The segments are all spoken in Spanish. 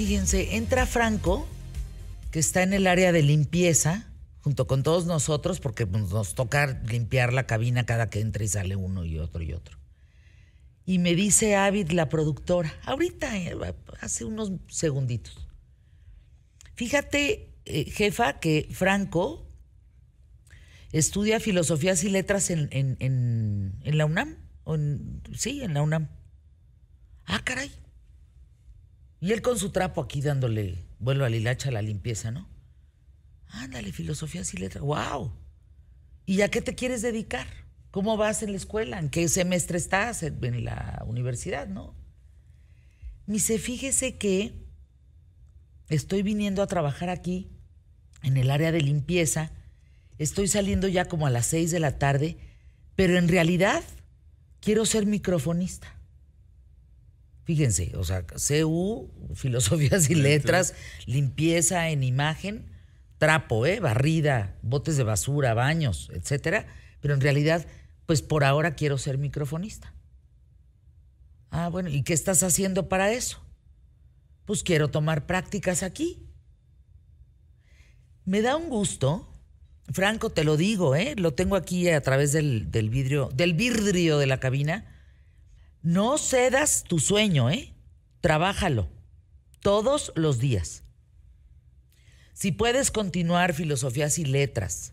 fíjense, entra Franco, que está en el área de limpieza, junto con todos nosotros, porque nos toca limpiar la cabina cada que entra y sale uno y otro y otro. Y me dice Avid, la productora, ahorita, eh, hace unos segunditos. Fíjate, eh, jefa, que Franco estudia filosofías y letras en, en, la UNAM. sí, en la UNAM. Ah, caray. Y él con su trapo aquí dándole vuelo a Lilacha a la limpieza, ¿no? Ándale, filosofías y letras. ¡Wow! ¿Y a qué te quieres dedicar? ¿Cómo vas en la escuela? ¿En qué semestre estás en la universidad, no? Me dice, fíjese que estoy viniendo a trabajar aquí en el área de limpieza. Estoy saliendo ya como a las seis de la tarde, pero en realidad quiero ser microfonista. Fíjense, o sea, CU, filosofías y letras, limpieza en imagen, trapo, ¿eh? barrida, botes de basura, baños, etcétera. Pero en realidad, pues por ahora quiero ser microfonista. Ah, bueno, ¿y qué estás haciendo para eso? Pues quiero tomar prácticas aquí. Me da un gusto, Franco, te lo digo, ¿eh? lo tengo aquí a través del, del vidrio, del vidrio de la cabina no cedas tu sueño, ¿eh? Trabájalo todos los días. Si puedes continuar filosofías y letras,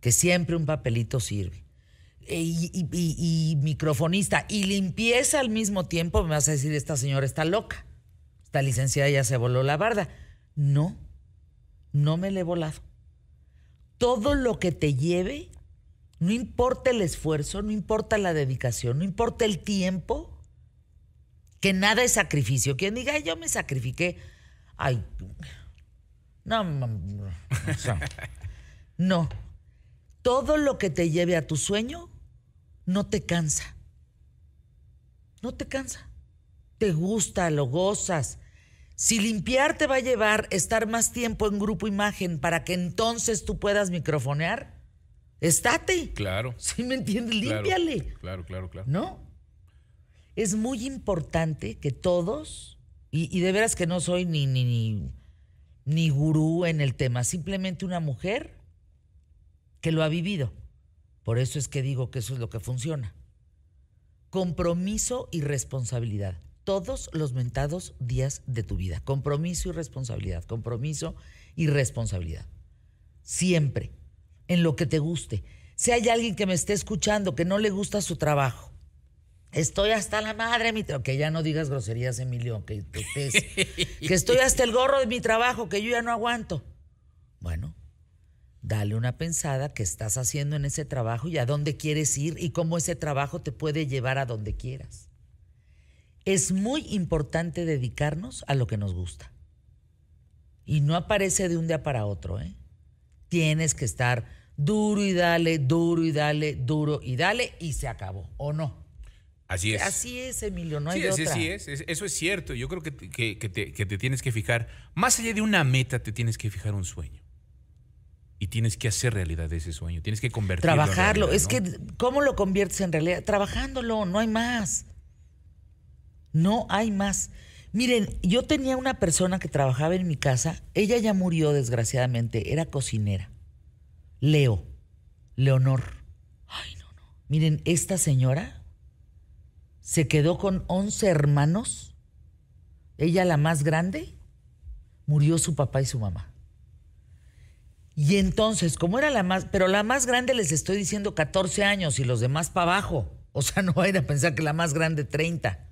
que siempre un papelito sirve, e, y, microfonista y limpieza al mismo tiempo, me vas a decir, esta señora está loca, esta licenciada ya se voló la barda. No, no me le he volado. Todo lo que te lleve no importa el esfuerzo, no importa la dedicación, no importa el tiempo, que nada es sacrificio. Quien diga, yo me sacrifiqué, ay, no, no, no. Todo lo que te lleve a tu sueño no te cansa. No te cansa. Te gusta, lo gozas. Si limpiar te va a llevar estar más tiempo en grupo imagen para que entonces tú puedas microfonear, estate. Claro. ¿Sí me entiendes? Límpiale. Claro, claro, claro. ¿No? Es muy importante que todos, y, de veras que no soy ni, ni, ni, ni gurú en el tema, simplemente una mujer que lo ha vivido. Por eso es que digo que eso es lo que funciona. Compromiso y responsabilidad. Todos los mentados días de tu vida. Compromiso y responsabilidad. Compromiso y responsabilidad. Siempre en lo que te guste. Si hay alguien que me esté escuchando que no le gusta su trabajo, estoy hasta la madre, mi que ya no digas groserías, Emilio, que, que estoy hasta el gorro de mi trabajo, que yo ya no aguanto. Bueno, dale una pensada que estás haciendo en ese trabajo y a dónde quieres ir y cómo ese trabajo te puede llevar a donde quieras. Es muy importante dedicarnos a lo que nos gusta. Y no aparece de un día para otro, ¿eh? Tienes que estar duro y dale, duro y dale, duro y dale, y se acabó, ¿o no? Así es. Así es, Emilio, no hay sí, otra. Sí, es, eso es cierto. Yo creo que, que, te, que te tienes que fijar, más allá de una meta, te tienes que fijar un sueño. Y tienes que hacer realidad ese sueño, tienes que convertirlo. Trabajarlo, es que, ¿cómo lo conviertes en realidad? Trabajándolo, no hay más. No hay más. Miren, yo tenía una persona que trabajaba en mi casa, ella ya murió desgraciadamente, era cocinera. Leo, Leonor. Ay, no, no. Miren, esta señora se quedó con 11 hermanos. Ella, la más grande, murió su papá y su mamá. Y entonces, como era la más, pero la más grande les estoy diciendo 14 años y los demás para abajo. O sea, no vayan a pensar que la más grande 30.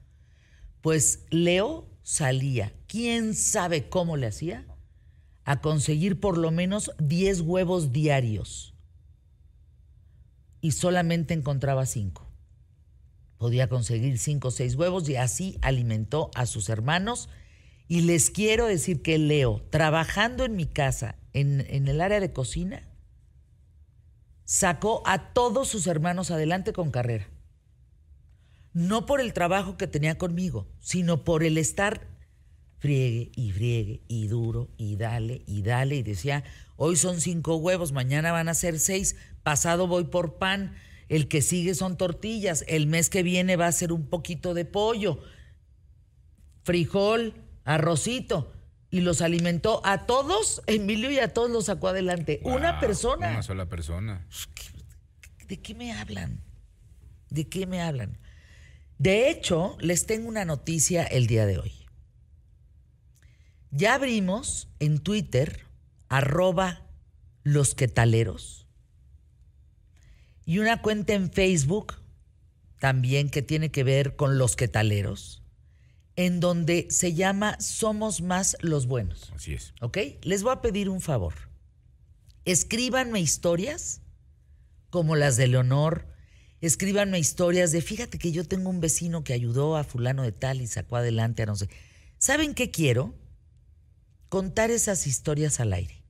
Pues Leo salía, quién sabe cómo le hacía, a conseguir por lo menos 10 huevos diarios. Y solamente encontraba 5. Podía conseguir 5 o 6 huevos y así alimentó a sus hermanos. Y les quiero decir que Leo, trabajando en mi casa, en, en el área de cocina, sacó a todos sus hermanos adelante con carrera. No por el trabajo que tenía conmigo, sino por el estar friegue y friegue y duro y dale y dale y decía, hoy son cinco huevos, mañana van a ser seis, pasado voy por pan, el que sigue son tortillas, el mes que viene va a ser un poquito de pollo, frijol, a Rosito, y los alimentó a todos, Emilio y a todos los sacó adelante. una persona. Una sola persona. ¿De qué me hablan? ¿De qué me hablan? De hecho, les tengo una noticia el día de hoy. Ya abrimos en Twitter, arroba los quetaleros, y una cuenta en Facebook también que tiene que ver con los quetaleros, en donde se llama Somos Más los Buenos. Así es. ¿Ok? Les voy a pedir un favor. Escríbanme historias como las de Leonor. Escríbanme historias de, fíjate que yo tengo un vecino que ayudó a fulano de tal y sacó adelante a no sé. ¿Saben qué quiero? Contar esas historias al aire.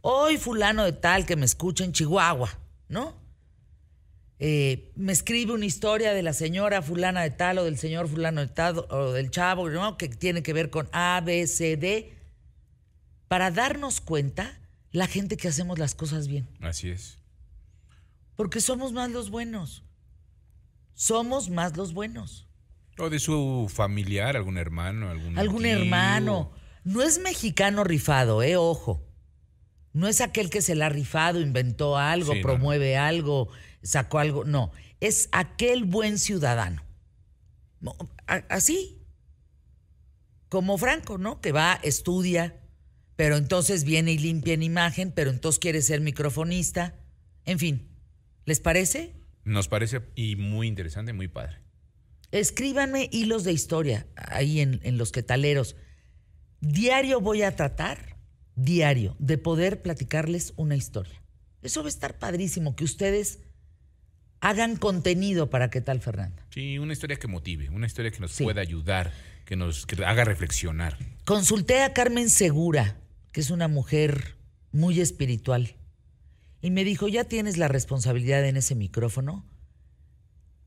Hoy fulano de tal que me escucha en Chihuahua, ¿no? Eh, me escribe una historia de la señora fulana de tal o del señor fulano de tal o del chavo, ¿no? Que tiene que ver con A, B, C, D. Para darnos cuenta la gente que hacemos las cosas bien. Así es. Porque somos más los buenos. Somos más los buenos. O de su familiar, algún hermano, algún Algún tío. hermano. No es mexicano rifado, eh, ojo. No es aquel que se la ha rifado, inventó algo, Sí, no, promueve algo, sacó algo. No, es aquel buen ciudadano. Así. Como Franco, ¿no? Que va, estudia, pero entonces viene y limpia en imagen, pero entonces quiere ser microfonista. En fin, ¿les parece? Nos parece y muy interesante, muy padre. Escríbanme hilos de historia ahí en, en los quetaleros. Diario voy a tratar, diario, de poder platicarles una historia. Eso va a estar padrísimo, que ustedes hagan contenido para qué tal, Fernanda. Sí, una historia que motive, una historia que nos Sí. pueda ayudar, que nos que haga reflexionar. Consulté a Carmen Segura, que es una mujer muy espiritual, y me dijo, ya tienes la responsabilidad en ese micrófono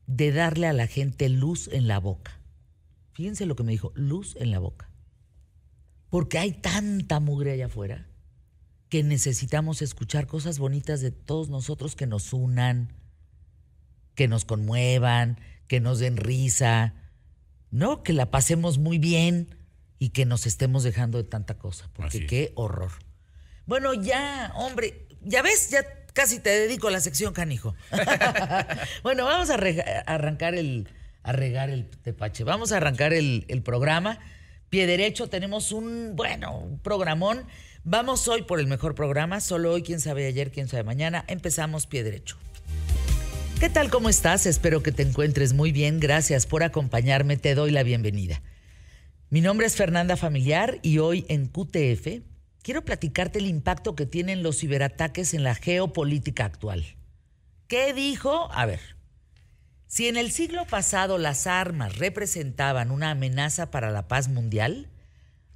de darle a la gente luz en la boca. Fíjense lo que me dijo, luz en la boca. Porque hay tanta mugre allá afuera que necesitamos escuchar cosas bonitas de todos nosotros que nos unan, que nos conmuevan, que nos den risa, ¿no? Que la pasemos muy bien y que nos estemos dejando de tanta cosa, porque qué horror. Bueno, ya, hombre, ya ves, ya casi te dedico a la sección canijo. bueno, vamos a, arrancar el, a regar el tepache. Vamos a arrancar el, el programa. Pie derecho, tenemos un, bueno, un programón. Vamos hoy por el mejor programa, solo hoy, quién sabe ayer, quién sabe mañana. Empezamos pie derecho. ¿Qué tal? ¿Cómo estás? Espero que te encuentres muy bien. Gracias por acompañarme. Te doy la bienvenida. Mi nombre es Fernanda Familiar y hoy en QTF quiero platicarte el impacto que tienen los ciberataques en la geopolítica actual. ¿Qué dijo? A ver, si en el siglo pasado las armas representaban una amenaza para la paz mundial,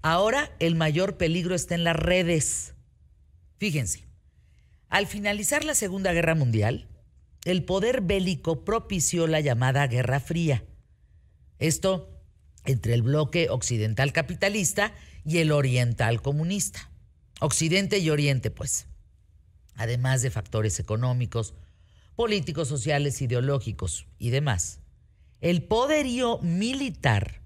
ahora el mayor peligro está en las redes. Fíjense, al finalizar la Segunda Guerra Mundial, el poder bélico propició la llamada Guerra Fría. Esto entre el bloque occidental capitalista y el oriental comunista. Occidente y Oriente, pues. Además de factores económicos, políticos, sociales, ideológicos y demás. El poderío militar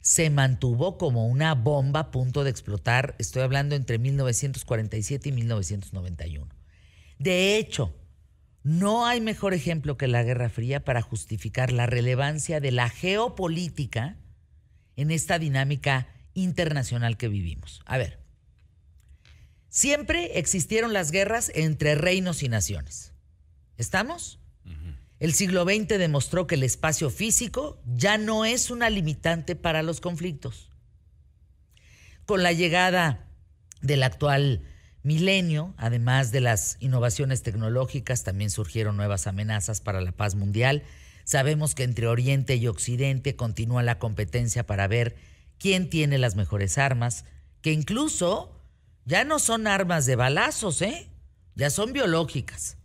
se mantuvo como una bomba a punto de explotar, estoy hablando entre 1947 y 1991. De hecho, no hay mejor ejemplo que la Guerra Fría para justificar la relevancia de la geopolítica en esta dinámica internacional que vivimos. A ver, siempre existieron las guerras entre reinos y naciones. ¿Estamos? El siglo XX demostró que el espacio físico ya no es una limitante para los conflictos. Con la llegada del actual milenio, además de las innovaciones tecnológicas, también surgieron nuevas amenazas para la paz mundial. Sabemos que entre Oriente y Occidente continúa la competencia para ver quién tiene las mejores armas, que incluso ya no son armas de balazos, ¿eh? Ya son biológicas.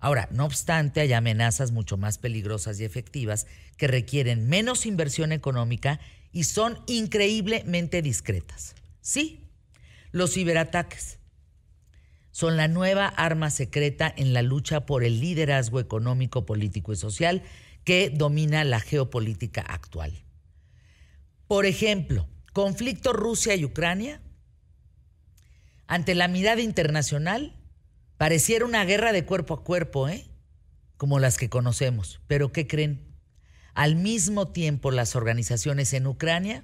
Ahora, no obstante, hay amenazas mucho más peligrosas y efectivas que requieren menos inversión económica y son increíblemente discretas. Sí, los ciberataques son la nueva arma secreta en la lucha por el liderazgo económico, político y social que domina la geopolítica actual. Por ejemplo, conflicto Rusia y Ucrania, ante la mirada internacional, pareciera una guerra de cuerpo a cuerpo, ¿eh? como las que conocemos. Pero ¿qué creen? Al mismo tiempo, las organizaciones en Ucrania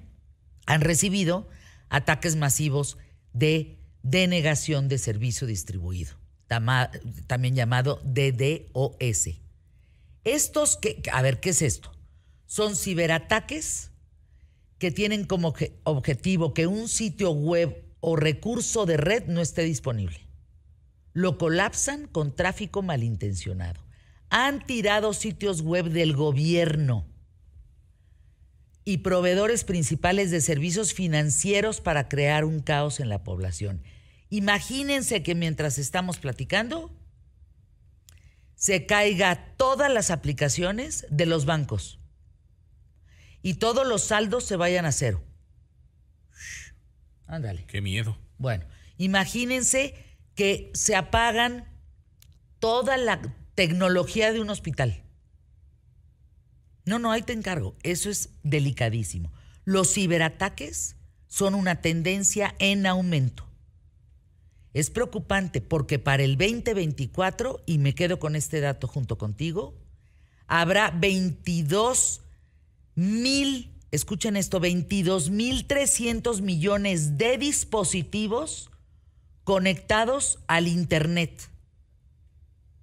han recibido ataques masivos de denegación de servicio distribuido, también llamado DDoS. Estos a ver, ¿qué es esto? Son ciberataques que tienen como objetivo que un sitio web o recurso de red no esté disponible. Lo colapsan con tráfico malintencionado. Han tirado sitios web del gobierno y proveedores principales de servicios financieros para crear un caos en la población. Imagínense que mientras estamos platicando, se caiga todas las aplicaciones de los bancos y todos los saldos se vayan a cero. Ándale. Qué miedo. Bueno, imagínense que se apagan toda la tecnología de un hospital. No, no, ahí te encargo. Eso es delicadísimo. Los ciberataques son una tendencia en aumento. Es preocupante porque para el 2024, y me quedo con este dato junto contigo, habrá 22 mil, escuchen esto, 22 mil 300 millones de dispositivos conectados al Internet.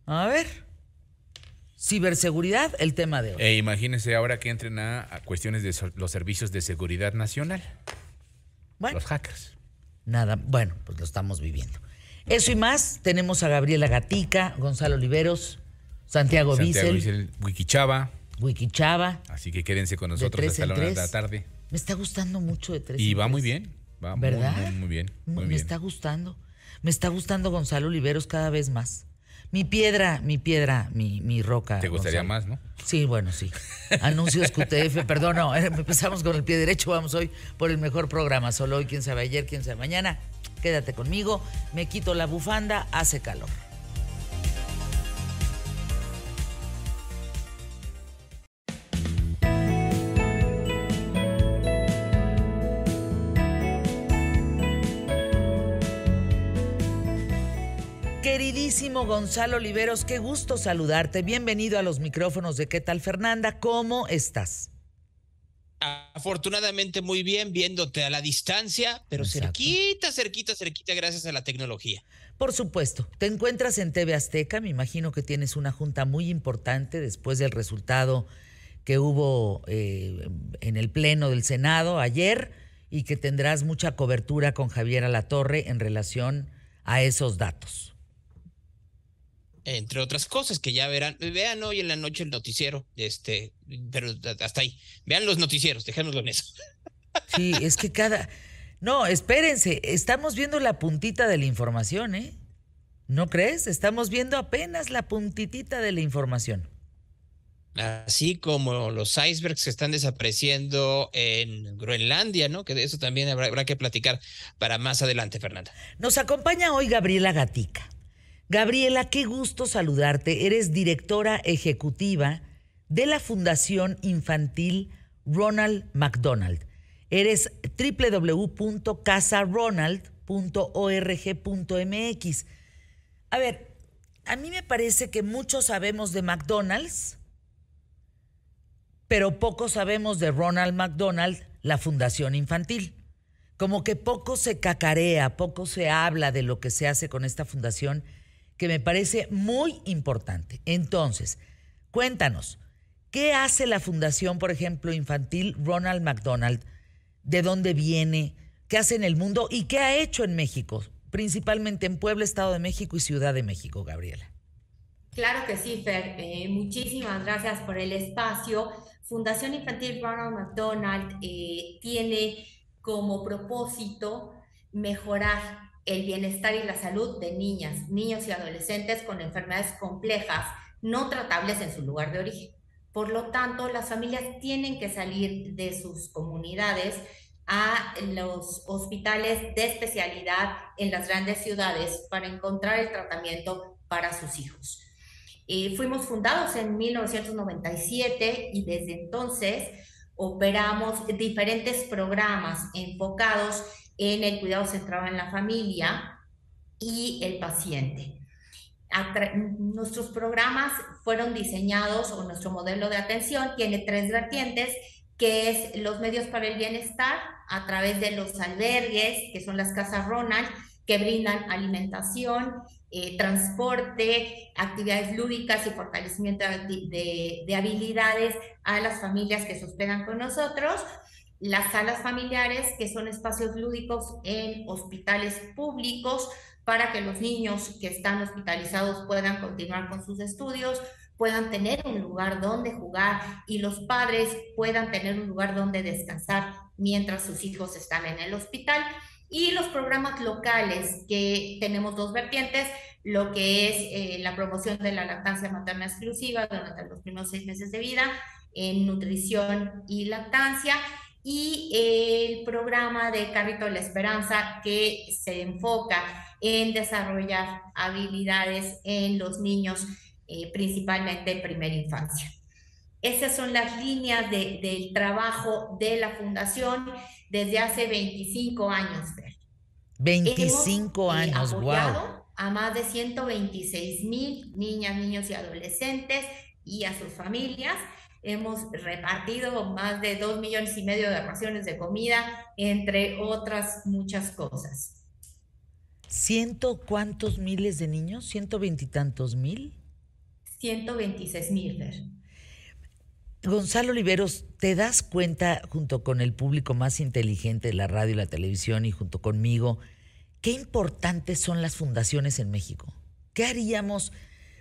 A ver. Ciberseguridad, el tema de hoy. E imagínense ahora que entren a, cuestiones de los servicios de seguridad nacional. Bueno. Los hackers. Nada, bueno, pues lo estamos viviendo. Eso y más, tenemos a Gabriela Gatica, Gonzalo Oliveros, Santiago, Santiago Wikichava. Wikichava. Wikichava. Así que quédense con nosotros hasta la hora de la tarde. Me está gustando mucho de tres. Y va muy bien. Va ¿verdad? Muy, bien. me está gustando. Me está gustando Gonzalo Oliveros cada vez más. Mi piedra, mi piedra, mi, mi roca. Te gustaría más, ¿no? Sí, bueno, sí. Anuncios QTF, perdón, no, eh, empezamos con el pie derecho, vamos hoy por el mejor programa. Solo hoy, quién sabe ayer, quién sabe mañana. Quédate conmigo, me quito la bufanda, hace calor. Queridísimo Gonzalo Oliveros, qué gusto saludarte. Bienvenido a los micrófonos de ¿Qué tal Fernanda? ¿Cómo estás? Afortunadamente muy bien, viéndote a la distancia, pero cerquita, cerquita, cerquita, gracias a la tecnología. Por supuesto, te encuentras en TV Azteca, me imagino que tienes una junta muy importante después del resultado que hubo eh, en el Pleno del Senado ayer y que tendrás mucha cobertura con Javier Alatorre en relación a esos datos entre otras cosas que ya verán, vean hoy en la noche el noticiero, este, pero hasta ahí, vean los noticieros, dejémoslo en eso. Sí, es que cada, no, espérense, estamos viendo la puntita de la información, ¿eh? ¿No crees? Estamos viendo apenas la puntitita de la información. Así como los icebergs que están desapareciendo en Groenlandia, ¿no? Que de eso también habrá, habrá que platicar para más adelante, Fernanda. Nos acompaña hoy Gabriela Gatica. Gabriela, qué gusto saludarte. Eres directora ejecutiva de la Fundación Infantil Ronald McDonald. Eres www.casaronald.org.mx. A ver, a mí me parece que muchos sabemos de McDonald's, pero poco sabemos de Ronald McDonald, la Fundación Infantil. Como que poco se cacarea, poco se habla de lo que se hace con esta fundación que me parece muy importante. Entonces, cuéntanos, ¿qué hace la Fundación, por ejemplo, Infantil Ronald McDonald? ¿De dónde viene? ¿Qué hace en el mundo? ¿Y qué ha hecho en México? Principalmente en Puebla, Estado de México y Ciudad de México, Gabriela. Claro que sí, Fer. Eh, muchísimas gracias por el espacio. Fundación Infantil Ronald McDonald eh, tiene como propósito mejorar el bienestar y la salud de niñas, niños y adolescentes con enfermedades complejas no tratables en su lugar de origen. Por lo tanto, las familias tienen que salir de sus comunidades a los hospitales de especialidad en las grandes ciudades para encontrar el tratamiento para sus hijos. Eh, fuimos fundados en 1997 y desde entonces operamos diferentes programas enfocados en el cuidado centrado en la familia y el paciente. Nuestros programas fueron diseñados o nuestro modelo de atención tiene tres vertientes, que es los medios para el bienestar a través de los albergues, que son las casas Ronald, que brindan alimentación, eh, transporte, actividades lúdicas y fortalecimiento de, de, habilidades a las familias que se hospedan con nosotros. Las salas familiares, que son espacios lúdicos en hospitales públicos para que los niños que están hospitalizados puedan continuar con sus estudios, puedan tener un lugar donde jugar y los padres puedan tener un lugar donde descansar mientras sus hijos están en el hospital. Y los programas locales, que tenemos dos vertientes, lo que es eh, la promoción de la lactancia materna exclusiva durante los primeros seis meses de vida, en nutrición y lactancia, y el programa de Carrito de la Esperanza, que se enfoca en desarrollar habilidades en los niños, eh, principalmente en primera infancia. Esas son las líneas de, del trabajo de la fundación desde hace 25 años. 25 Hemos, eh, años, apoyado A más de 126 mil niñas, niños y adolescentes y a sus familias. Hemos repartido más de 2 millones y medio de raciones de comida, entre otras muchas cosas. ¿Ciento cuántos miles de niños? ¿Ciento veintitantos mil? 126 mil, Fer. Gonzalo Oliveros, ¿te das cuenta, junto con el público más inteligente de la radio y la televisión y junto conmigo, qué importantes son las fundaciones en México? ¿Qué haríamos?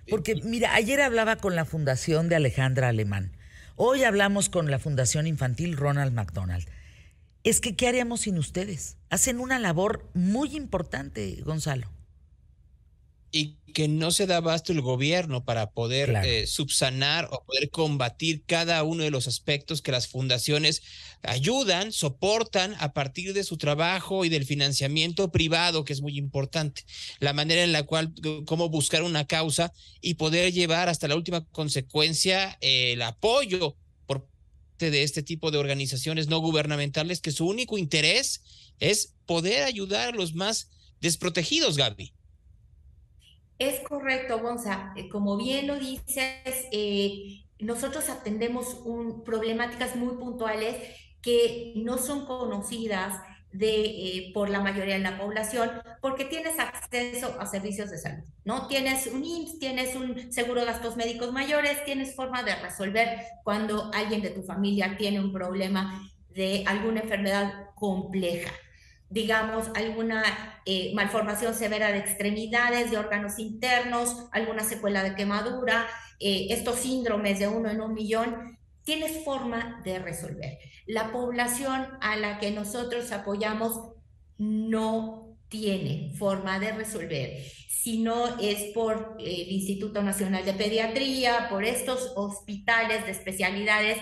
Porque, mira, ayer hablaba con la fundación de Alejandra Alemán. Hoy hablamos con la Fundación Infantil Ronald McDonald. Es que, ¿qué haríamos sin ustedes? Hacen una labor muy importante, Gonzalo y que no se da abasto el gobierno para poder eh, subsanar o poder combatir cada uno de los aspectos que las fundaciones ayudan, soportan a partir de su trabajo y del financiamiento privado, que es muy importante. La manera en la cual, cómo buscar una causa y poder llevar hasta la última consecuencia el apoyo por parte de este tipo de organizaciones no gubernamentales que su único interés es poder ayudar a los más desprotegidos, Gaby. Es correcto, Gonza. Eh, como bien lo dices, eh, nosotros atendemos un, problemáticas muy puntuales que no son conocidas de, eh, por la mayoría de la población porque tienes acceso a servicios de salud, ¿no? Tienes un IMSS, tienes un seguro de gastos médicos mayores, tienes forma de resolver cuando alguien de tu familia tiene un problema de alguna enfermedad compleja digamos, alguna eh, malformación severa de extremidades, de órganos internos, alguna secuela de quemadura, eh, estos síndromes de uno en un millón, tienes forma de resolver. La población a la que nosotros apoyamos no tiene forma de resolver, si no es por el Instituto Nacional de Pediatría, por estos hospitales de especialidades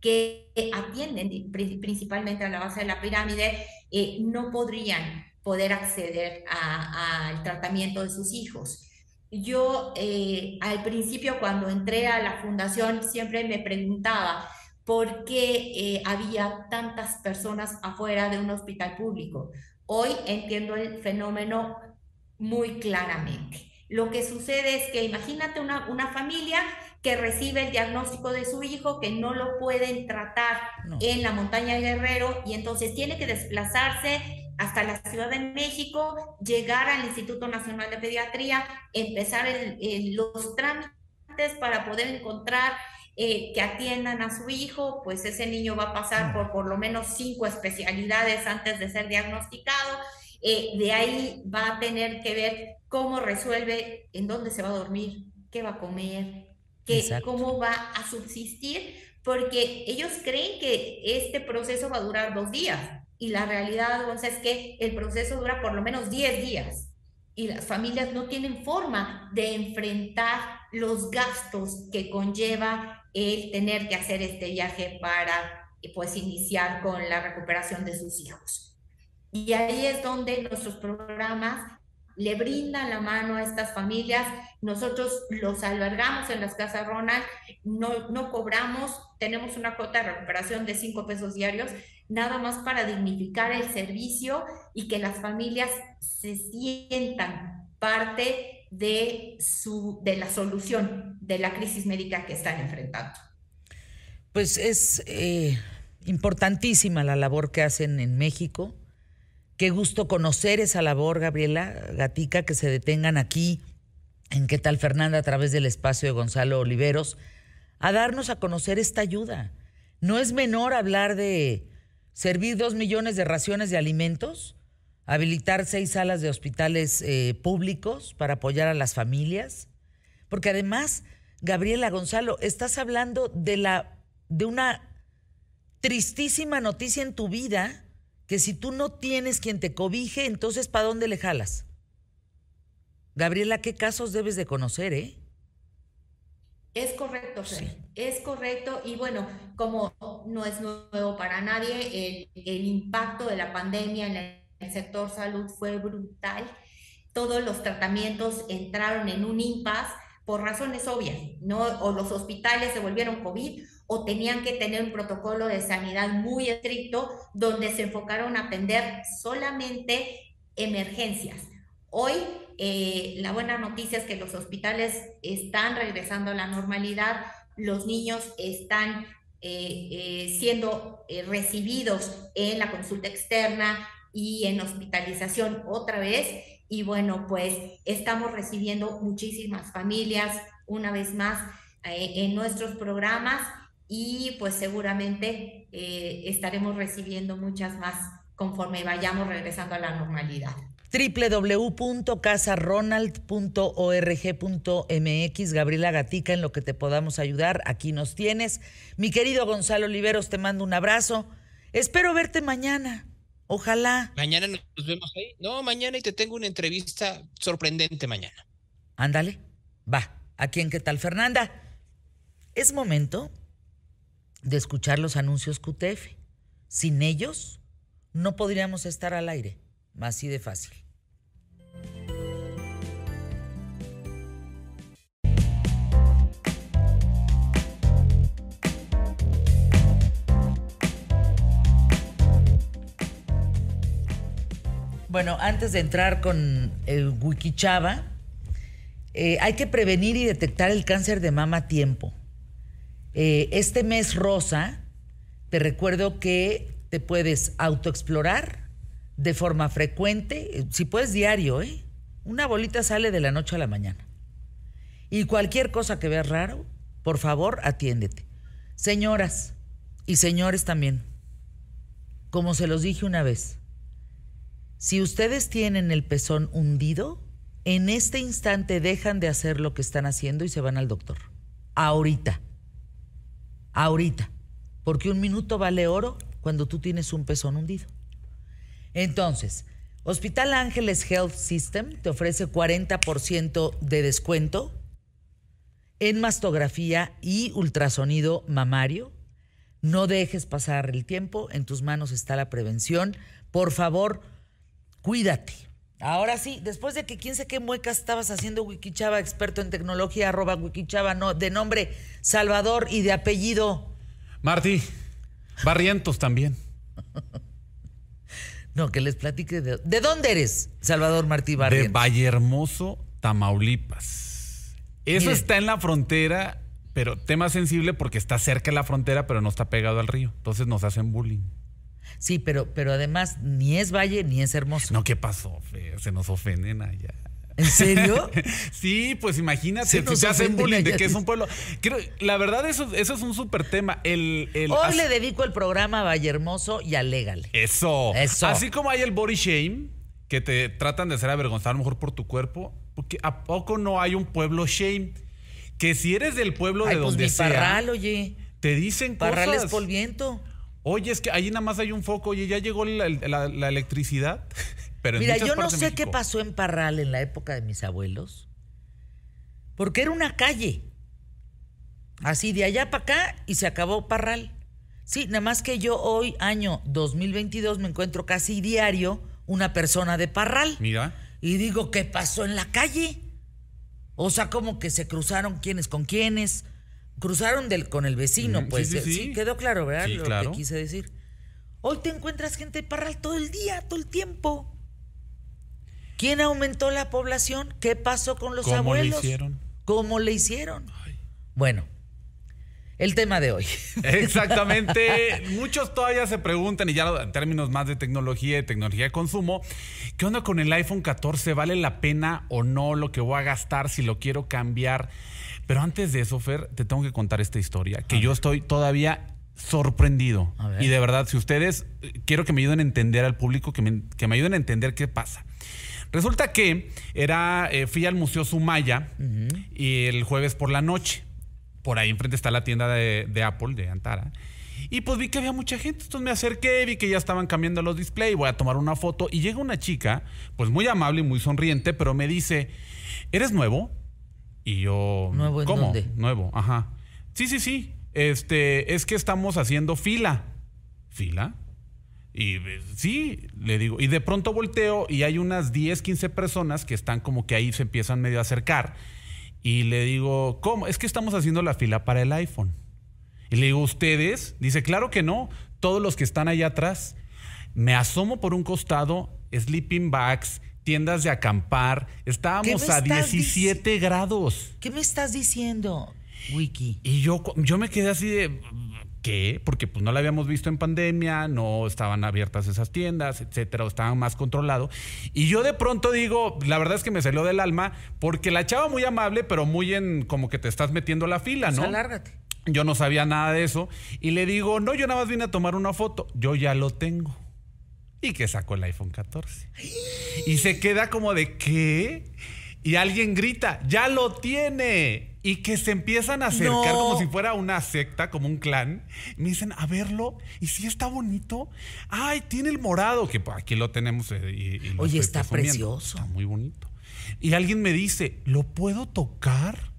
que atienden principalmente a la base de la pirámide, eh, no podrían poder acceder al tratamiento de sus hijos. Yo eh, al principio cuando entré a la fundación siempre me preguntaba por qué eh, había tantas personas afuera de un hospital público. Hoy entiendo el fenómeno muy claramente. Lo que sucede es que imagínate una, una familia que recibe el diagnóstico de su hijo, que no lo pueden tratar en la montaña Guerrero y entonces tiene que desplazarse hasta la Ciudad de México, llegar al Instituto Nacional de Pediatría, empezar los trámites para poder encontrar eh, que atiendan a su hijo, pues ese niño va a pasar por por lo menos cinco especialidades antes de ser diagnosticado. Eh, de ahí va a tener que ver cómo resuelve, en dónde se va a dormir, qué va a comer, que cómo va a subsistir, porque ellos creen que este proceso va a durar dos días y la realidad es que el proceso dura por lo menos 10 días y las familias no tienen forma de enfrentar los gastos que conlleva el tener que hacer este viaje para pues iniciar con la recuperación de sus hijos. Y ahí es donde nuestros programas le brindan la mano a estas familias. Nosotros los albergamos en las casas Ronald, no, no cobramos, tenemos una cuota de recuperación de cinco pesos diarios, nada más para dignificar el servicio y que las familias se sientan parte de, su, de la solución de la crisis médica que están enfrentando. Pues es eh, importantísima la labor que hacen en México Qué gusto conocer esa labor, Gabriela Gatica, que se detengan aquí en qué tal Fernanda a través del espacio de Gonzalo Oliveros, a darnos a conocer esta ayuda. No es menor hablar de servir dos millones de raciones de alimentos, habilitar seis salas de hospitales eh, públicos para apoyar a las familias, porque además, Gabriela Gonzalo, estás hablando de la de una tristísima noticia en tu vida que si tú no tienes quien te cobije, entonces ¿para dónde le jalas? Gabriela, ¿qué casos debes de conocer, eh? Es correcto, es correcto. Y bueno, como no es nuevo para nadie, el, impacto de la pandemia en el sector salud fue brutal. Todos los tratamientos entraron en un impasse por razones obvias, ¿no? O los hospitales se volvieron COVID o tenían que tener un protocolo de sanidad muy estricto donde se enfocaron a atender solamente emergencias. Hoy eh, la buena noticia es que los hospitales están regresando a la normalidad, los niños están eh, eh, siendo recibidos en la consulta externa y en hospitalización otra vez. Y bueno, pues estamos recibiendo muchísimas familias una vez más en nuestros programas y pues seguramente eh, estaremos recibiendo muchas más conforme vayamos regresando a la normalidad www.casaronald.org.mx Gabriela Gatica, en lo que te podamos ayudar, aquí nos tienes. Mi querido Gonzalo Oliveros, te mando un abrazo. Espero verte mañana. Ojalá. Mañana nos vemos ahí. No, mañana y te tengo una entrevista sorprendente mañana. Ándale. Va. ¿A quién qué tal, Fernanda? Es momento de escuchar los anuncios QTF. Sin ellos, no podríamos estar al aire. Así de fácil. Bueno, antes de entrar con el Wikichava, eh, hay que prevenir y detectar el cáncer de mama a tiempo. Eh, este mes rosa, te recuerdo que te puedes autoexplorar de forma frecuente, eh, si puedes diario, ¿eh? Una bolita sale de la noche a la mañana. Y cualquier cosa que veas raro, por favor, atiéndete. Señoras y señores también, como se los dije una vez, si ustedes tienen el pezón hundido, en este instante dejan de hacer lo que están haciendo y se van al doctor. Ahorita ahorita, porque un minuto vale oro cuando tú tienes un pezón hundido. Entonces, Hospital Ángeles Health System te ofrece 40% de descuento en mastografía y ultrasonido mamario. No dejes pasar el tiempo, en tus manos está la prevención. Por favor, cuídate. Ahora sí, después de que quién sé qué muecas estabas haciendo Wikichava, experto en tecnología, arroba Wikichava, no, de nombre Salvador y de apellido. Martí, Barrientos también. no, que les platique de, de dónde eres, Salvador Martí Barrientos. De Vallehermoso, Tamaulipas. Eso está en la frontera, pero tema sensible porque está cerca de la frontera, pero no está pegado al río. Entonces nos hacen bullying. Sí, pero, pero además ni es valle ni es hermoso. No, ¿qué pasó? Se nos ofenden allá. ¿En serio? sí, pues imagínate, se, se hacen bullying de que es un pueblo. la verdad, eso, eso es un súper tema. El, Hoy le dedico el programa a Valle Hermoso y alégale. Eso. Eso. Así como hay el body shame, que te tratan de hacer avergonzado a lo mejor por tu cuerpo, porque ¿a poco no hay un pueblo shame? Que si eres del pueblo de pues donde mi sea. Parral, oye. Te dicen parral cosas. es polviento. Oye, es que ahí nada más hay un foco, oye, ya llegó la, electricidad. Pero Mira, yo no sé qué pasó en Parral en la época de mis abuelos, porque era una calle. Así de allá para acá y se acabó Parral. Sí, nada más que yo hoy, año 2022, me encuentro casi diario una persona de Parral. Mira. Y digo, ¿qué pasó en la calle? O sea, como que se cruzaron quiénes con quiénes. Cruzaron del, con el vecino, pues. Sí, sí, quedó claro, ¿verdad? Lo que quise decir. Hoy te encuentras gente de Parral todo el día, todo el tiempo. ¿Quién aumentó la población? ¿Qué pasó con los abuelos? ¿Cómo le hicieron? ¿Cómo le hicieron? Bueno, el tema de hoy. Exactamente. Muchos todavía se preguntan, y ya en términos más de tecnología y tecnología de consumo, ¿qué onda con el iPhone 14? ¿Vale la pena o no lo que voy a gastar si lo quiero cambiar? Pero antes de eso, Fer, te tengo que contar esta historia, que yo estoy todavía sorprendido. Y de verdad, si ustedes, quiero que me ayuden a entender al público, que me, que me ayuden a entender qué pasa. Resulta que era, eh, fui al Museo Sumaya y el jueves por la noche por ahí enfrente está la tienda de, Apple, de Antara. Y pues vi que había mucha gente, entonces me acerqué, vi que ya estaban cambiando los displays, voy a tomar una foto y llega una chica, pues muy amable y muy sonriente, pero me dice, ¿eres nuevo? Y yo, ¿nuevo en ¿cómo? Dónde? Nuevo, ajá. Sí, sí, sí. Este, es que estamos haciendo fila. ¿Fila? Y sí, le digo, y de pronto volteo y hay unas 10, 15 personas que están como que ahí se empiezan medio a acercar. Y le digo, ¿cómo? Es que estamos haciendo la fila para el iPhone. Y le digo, ¿ustedes? Dice, claro que no. Todos los que están allá atrás. Me asomo por un costado, sleeping bags, tiendas de acampar. Estábamos a 17 grados. ¿Qué me estás diciendo, Wiki? Y yo, yo me quedé así de, ¿Qué? Porque pues no la habíamos visto en pandemia, no estaban abiertas esas tiendas, etcétera, o estaban más controlados. Y yo de pronto digo, la verdad es que me salió del alma, porque la chava muy amable, pero muy en como que te estás metiendo la fila, ¿no? alárgate. Yo no sabía nada de eso. Y le digo, no, yo nada más vine a tomar una foto. Yo ya lo tengo. Y que sacó el iPhone 14. Y se queda como de, ¿qué? Y alguien grita, ya lo tiene y que se empiezan a acercar como si fuera una secta, como un clan. me dicen, a verlo, y si está bonito. Ay, tiene el morado, que aquí lo tenemos. Eh, Oye, está precioso. Está muy bonito. Y alguien me dice, ¿lo puedo tocar?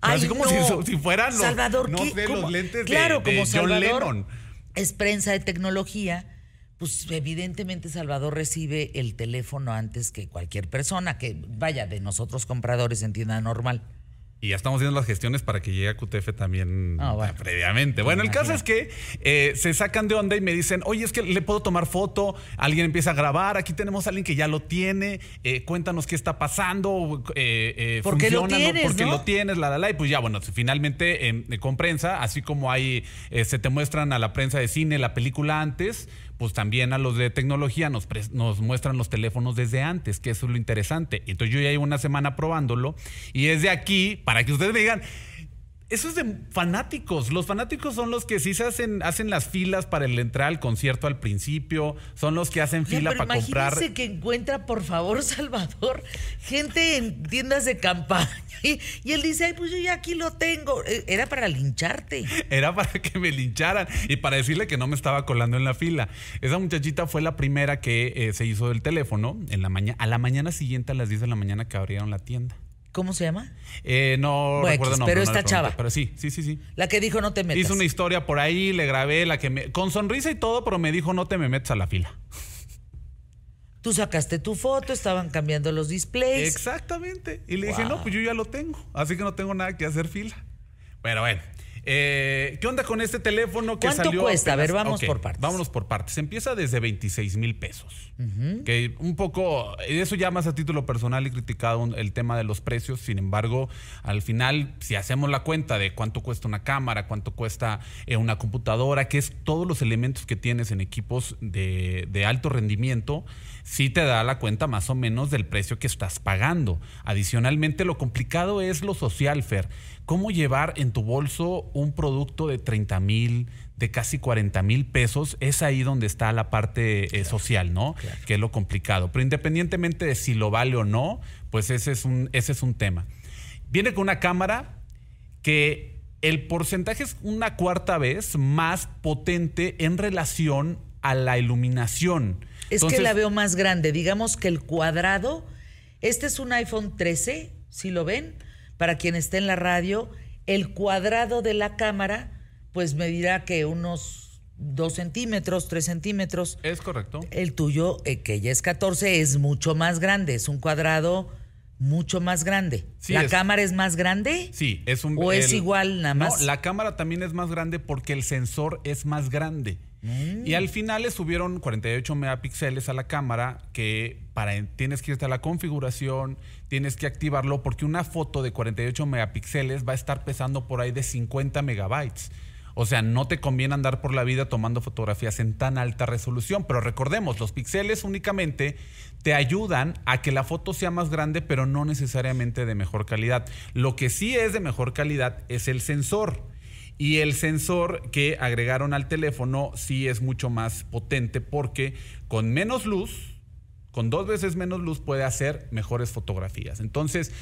Así como si, fueran los, Salvador, no sé, los lentes claro, de, como John Lennon. Es prensa de tecnología. Pues evidentemente Salvador recibe el teléfono antes que cualquier persona que vaya de nosotros compradores en tienda normal. Y ya estamos haciendo las gestiones para que llegue a QTF también ah, previamente. Bueno, el caso es que eh, se sacan de onda y me dicen, oye, es que le puedo tomar foto, alguien empieza a grabar, aquí tenemos a alguien que ya lo tiene, eh, cuéntanos qué está pasando, eh, ¿por qué lo tienes? Porque lo tienes, la, la, la. Y pues ya, bueno, finalmente con prensa, así como hay, se te muestran a la prensa de cine la película antes, pues también a los de tecnología nos, nos muestran los teléfonos desde antes, que eso es lo interesante. Entonces yo ya llevo una semana probándolo y es de aquí para que ustedes me digan, eso es de fanáticos. Los fanáticos son los que sí se hacen, hacen las filas para el entrar al concierto al principio, son los que hacen fila para comprar. que encuentra, por favor, Salvador, gente en tiendas de campaña. Y, él dice, ay, pues yo ya aquí lo tengo. E, era para lincharte. Era para que me lincharan y para decirle que no me estaba colando en la fila. Esa muchachita fue la primera que eh, se hizo del teléfono en la mañana, a la mañana siguiente a las 10 de la mañana que abrieron la tienda. ¿Cómo se llama? Eh, no recuerdo nombre. Pero esta chava. Pero sí, sí, sí, sí. La que dijo no te metas. Hizo una historia por ahí, le grabé, la que me. Con sonrisa y todo, pero me dijo no te me metas a la fila. Tú sacaste tu foto, estaban cambiando los displays. Exactamente. Y le dije, no, pues yo ya lo tengo. Así que no tengo nada que hacer fila. Pero bueno, eh, ¿Qué onda con este teléfono que ¿Cuánto cuesta? A ver, vamos por partes. Vámonos por partes. Empieza desde 26 mil pesos. Que un poco, eso ya más a título personal y criticado el tema de los precios. Sin embargo, al final, si hacemos la cuenta de cuánto cuesta una cámara, cuánto cuesta eh, una computadora, que es todos los elementos que tienes en equipos de, de alto rendimiento, sí te da la cuenta más o menos del precio que estás pagando. Adicionalmente, lo complicado es lo social, Fer cómo llevar en tu bolso un producto de 30 mil, de casi 40 mil pesos, es ahí donde está la parte eh, social, ¿no? Que es lo complicado. Pero independientemente de si lo vale o no, pues ese es un, ese es un tema. Viene con una cámara que el porcentaje es una cuarta vez más potente en relación a la iluminación. Es que la veo más grande. Digamos que el cuadrado, este es un iPhone 13, si lo ven, para quien esté en la radio, el cuadrado de la cámara, pues me dirá que unos 2 centímetros, 3 centímetros. Es correcto. El tuyo, eh, que ya es 14, es mucho más grande, es un cuadrado mucho más grande. ¿La cámara es más grande? Sí, es un... ¿O es igual nada más? No, la cámara también es más grande porque el sensor es más grande. Y al final le subieron 48 megapíxeles a la cámara que para tienes que irte a la configuración, tienes que activarlo porque una foto de 48 megapíxeles va a estar pesando por ahí de 50 megabytes. O sea, no te conviene andar por la vida tomando fotografías en tan alta resolución. Pero recordemos, los píxeles únicamente te ayudan a que la foto sea más grande, pero no necesariamente de mejor calidad. Lo que sí es de mejor calidad es el sensor. Y el sensor que agregaron al teléfono sí es mucho más potente porque con menos luz, con dos veces menos luz puede hacer mejores fotografías. Entonces,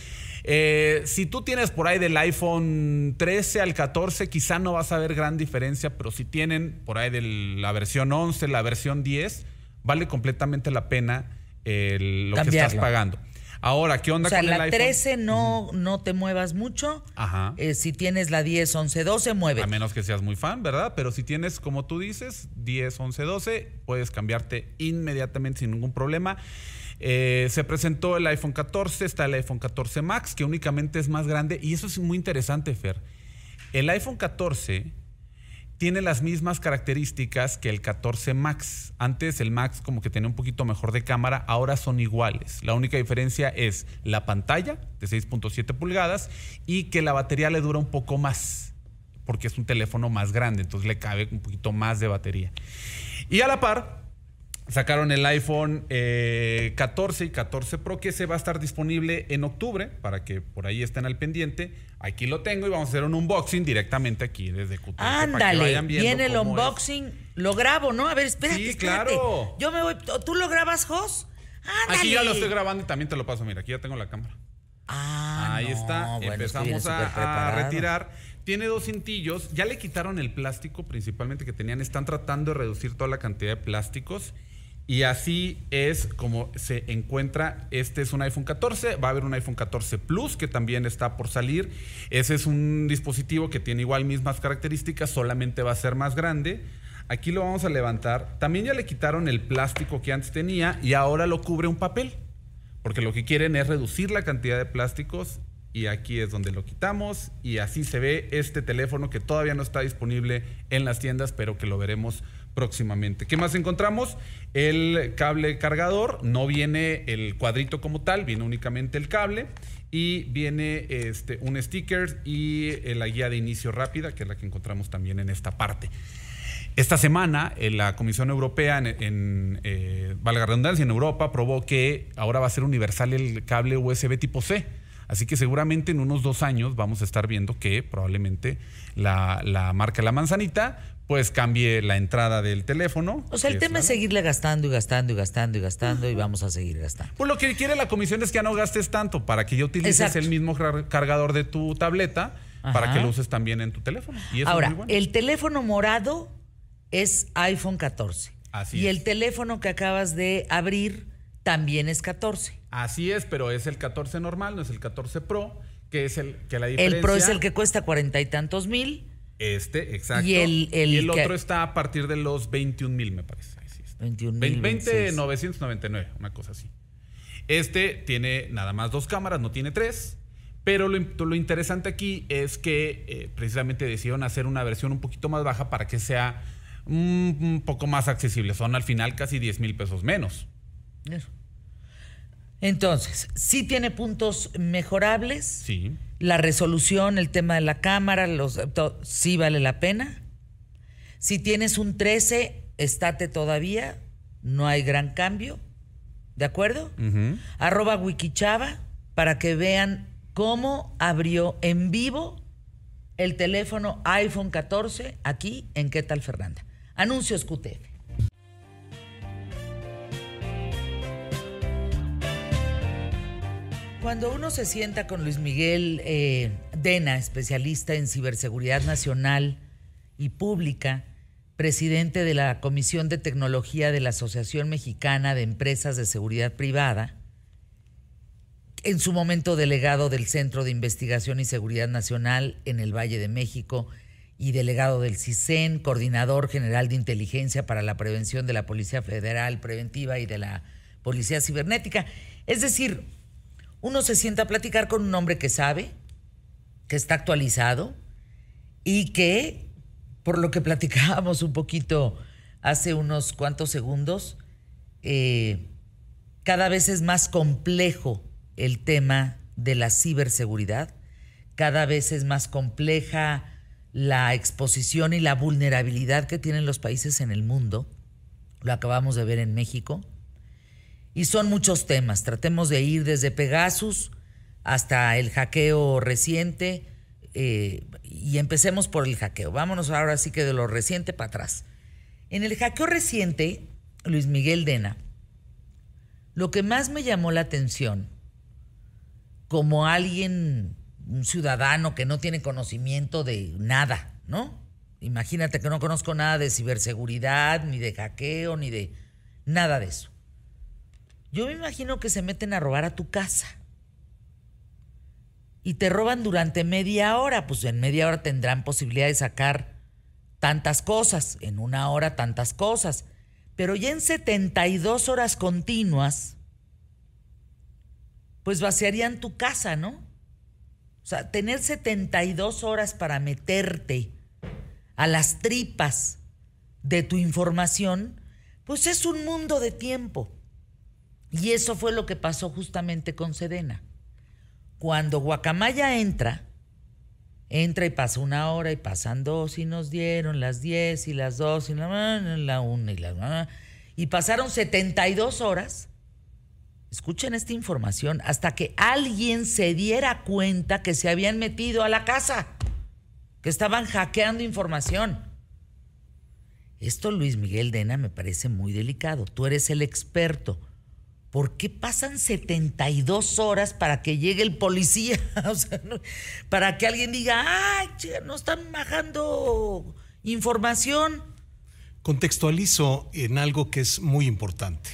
eh, si tú tienes por ahí del iPhone 13 al 14, quizá no vas a ver gran diferencia, pero si tienen por ahí de la versión 11, la versión 10, vale completamente la pena lo que estás pagando. Ahora, ¿qué onda o sea, la 13 no, no te muevas mucho. Ajá. Eh, si tienes la 10, 11, 12, mueve. A menos que seas muy fan, ¿verdad? Pero si tienes, como tú dices, 10, 11, 12, puedes cambiarte inmediatamente sin ningún problema. Eh, se presentó el iPhone 14, está el iPhone 14 Max, que únicamente es más grande. Y eso es muy interesante, Fer. El iPhone 14 tiene las mismas características que el 14 Max. Antes el Max como que tenía un poquito mejor de cámara, ahora son iguales. La única diferencia es la pantalla de 6.7 pulgadas y que la batería le dura un poco más, porque es un teléfono más grande, entonces le cabe un poquito más de batería. Y a la par, Sacaron el iPhone 14 eh, y 14 Pro que se va a estar disponible en octubre para que por ahí estén al pendiente. Aquí lo tengo y vamos a hacer un unboxing directamente aquí desde QT. Ándale, viene el unboxing, lo grabo, ¿no? A ver, espérate. Sí, claro. Yo me voy, ¿tú lo grabas, Jos? Ándale. Aquí ya lo estoy grabando y también te lo paso, mira, aquí ya tengo la cámara. Ah, ahí está, empezamos a, a retirar tiene dos cintillos. Ya le quitaron el plástico principalmente que tenían. Están tratando de reducir toda la cantidad de plásticos. Y así es como se encuentra. Este es un iPhone 14. Va a haber un iPhone 14 Plus que también está por salir. Ese es un dispositivo que tiene igual mismas características, solamente va a ser más grande. Aquí lo vamos a levantar. También ya le quitaron el plástico que antes tenía y ahora lo cubre un papel. Porque lo que quieren es reducir la cantidad de plásticos y aquí es donde lo quitamos y así se ve este teléfono que todavía no está disponible en las tiendas, pero que lo veremos próximamente. ¿Qué más encontramos? El cable cargador, no viene el cuadrito como tal, viene únicamente el cable y viene este, un sticker y eh, la guía de inicio rápida, que es la que encontramos también en esta parte. Esta semana, en eh, la Comisión Europea, en, eh, valga redundancia, en Europa, probó que ahora va a ser universal el cable USB tipo C. Así que seguramente en unos dos años vamos a estar viendo que probablemente la marca La Manzanita pues cambie la entrada del teléfono. O sea, el tema es seguirle gastando y gastando y gastando y gastando y vamos a seguir gastando. Pues lo que quiere la comisión es que ya no gastes tanto para que ya utilices el mismo cargador de tu tableta para que lo uses también en tu teléfono. Ahora, el teléfono morado es iPhone 14. Así y el teléfono que acabas de abrir también es 14. Así es, pero es el 14 normal, no es el 14 Pro, que es el que la diferencia... El Pro es el que cuesta cuarenta y tantos mil este, exacto. Y el, otro está a partir de los 21 mil, me parece. 21 mil. 20,999, una cosa así. Este tiene nada más dos cámaras, no tiene tres. Pero lo, interesante aquí es que eh, precisamente decidieron hacer una versión un poquito más baja para que sea un, poco más accesible. Son al final casi 10 mil pesos menos. Entonces, sí tiene puntos mejorables. Sí. La resolución, el tema de la cámara, los, sí vale la pena. Si tienes un 13, estate todavía, no hay gran cambio. ¿De acuerdo? Arroba Wikichava para que vean cómo abrió en vivo el teléfono iPhone 14 aquí en ¿Qué tal Fernanda? Anuncios QTF. Cuando uno se sienta con Luis Miguel eh, Dena, especialista en ciberseguridad nacional y pública, presidente de la Comisión de Tecnología de la Asociación Mexicana de Empresas de Seguridad Privada, en su momento delegado del Centro de Investigación y Seguridad Nacional en el Valle de México y delegado del CISEN, coordinador general de inteligencia para la prevención de la Policía Federal Preventiva y de la Policía Cibernética. Es decir, uno se sienta a platicar con un hombre que sabe, que está actualizado y que, por lo que platicábamos un poquito hace unos cuantos segundos, eh, cada vez es más complejo el tema de la ciberseguridad, cada vez es más compleja la exposición y la vulnerabilidad que tienen los países en el mundo. Lo acabamos de ver en México. Y son muchos temas. Tratemos de ir desde Pegasus hasta el hackeo reciente. Eh, y empecemos por el hackeo. Vámonos ahora sí que de lo reciente para atrás. En el hackeo reciente, Luis Miguel Dena, lo que más me llamó la atención, como alguien un ciudadano que no tiene conocimiento de nada, ¿no? Imagínate que no conozco nada de ciberseguridad, ni de hackeo, ni de nada de eso. Yo me imagino que se meten a robar a tu casa. Y te roban durante media hora, pues en media hora tendrán posibilidad de sacar tantas cosas, en una hora tantas cosas. Pero ya en 72 horas continuas, pues vaciarían tu casa, ¿no? O sea, tener 72 horas para meterte a las tripas de tu información, pues es un mundo de tiempo. Y eso fue lo que pasó justamente con Sedena. Cuando Guacamaya entra, entra y pasa una hora y pasan dos y nos dieron las 10 y las dos y la, la una y la... Y pasaron 72 horas escuchen esta información, hasta que alguien se diera cuenta que se habían metido a la casa, que estaban hackeando información. Esto, Luis Miguel Dena, me parece muy delicado. Tú eres el experto. ¿Por qué pasan 72 horas para que llegue el policía? o sea, para que alguien diga, ay, no están bajando información. Contextualizo en algo que es muy importante.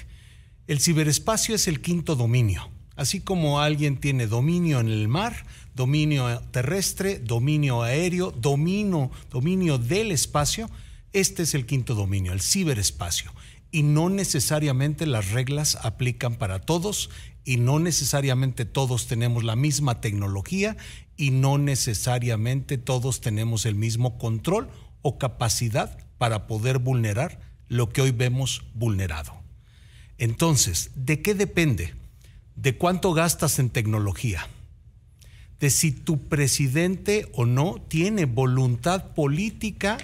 El ciberespacio es el quinto dominio. Así como alguien tiene dominio en el mar, dominio terrestre, dominio aéreo, dominio, dominio del espacio, este es el quinto dominio, el ciberespacio. Y no necesariamente las reglas aplican para todos y no necesariamente todos tenemos la misma tecnología y no necesariamente todos tenemos el mismo control o capacidad para poder vulnerar lo que hoy vemos vulnerado. Entonces, ¿de qué depende? De cuánto gastas en tecnología, de si tu presidente o no tiene voluntad política,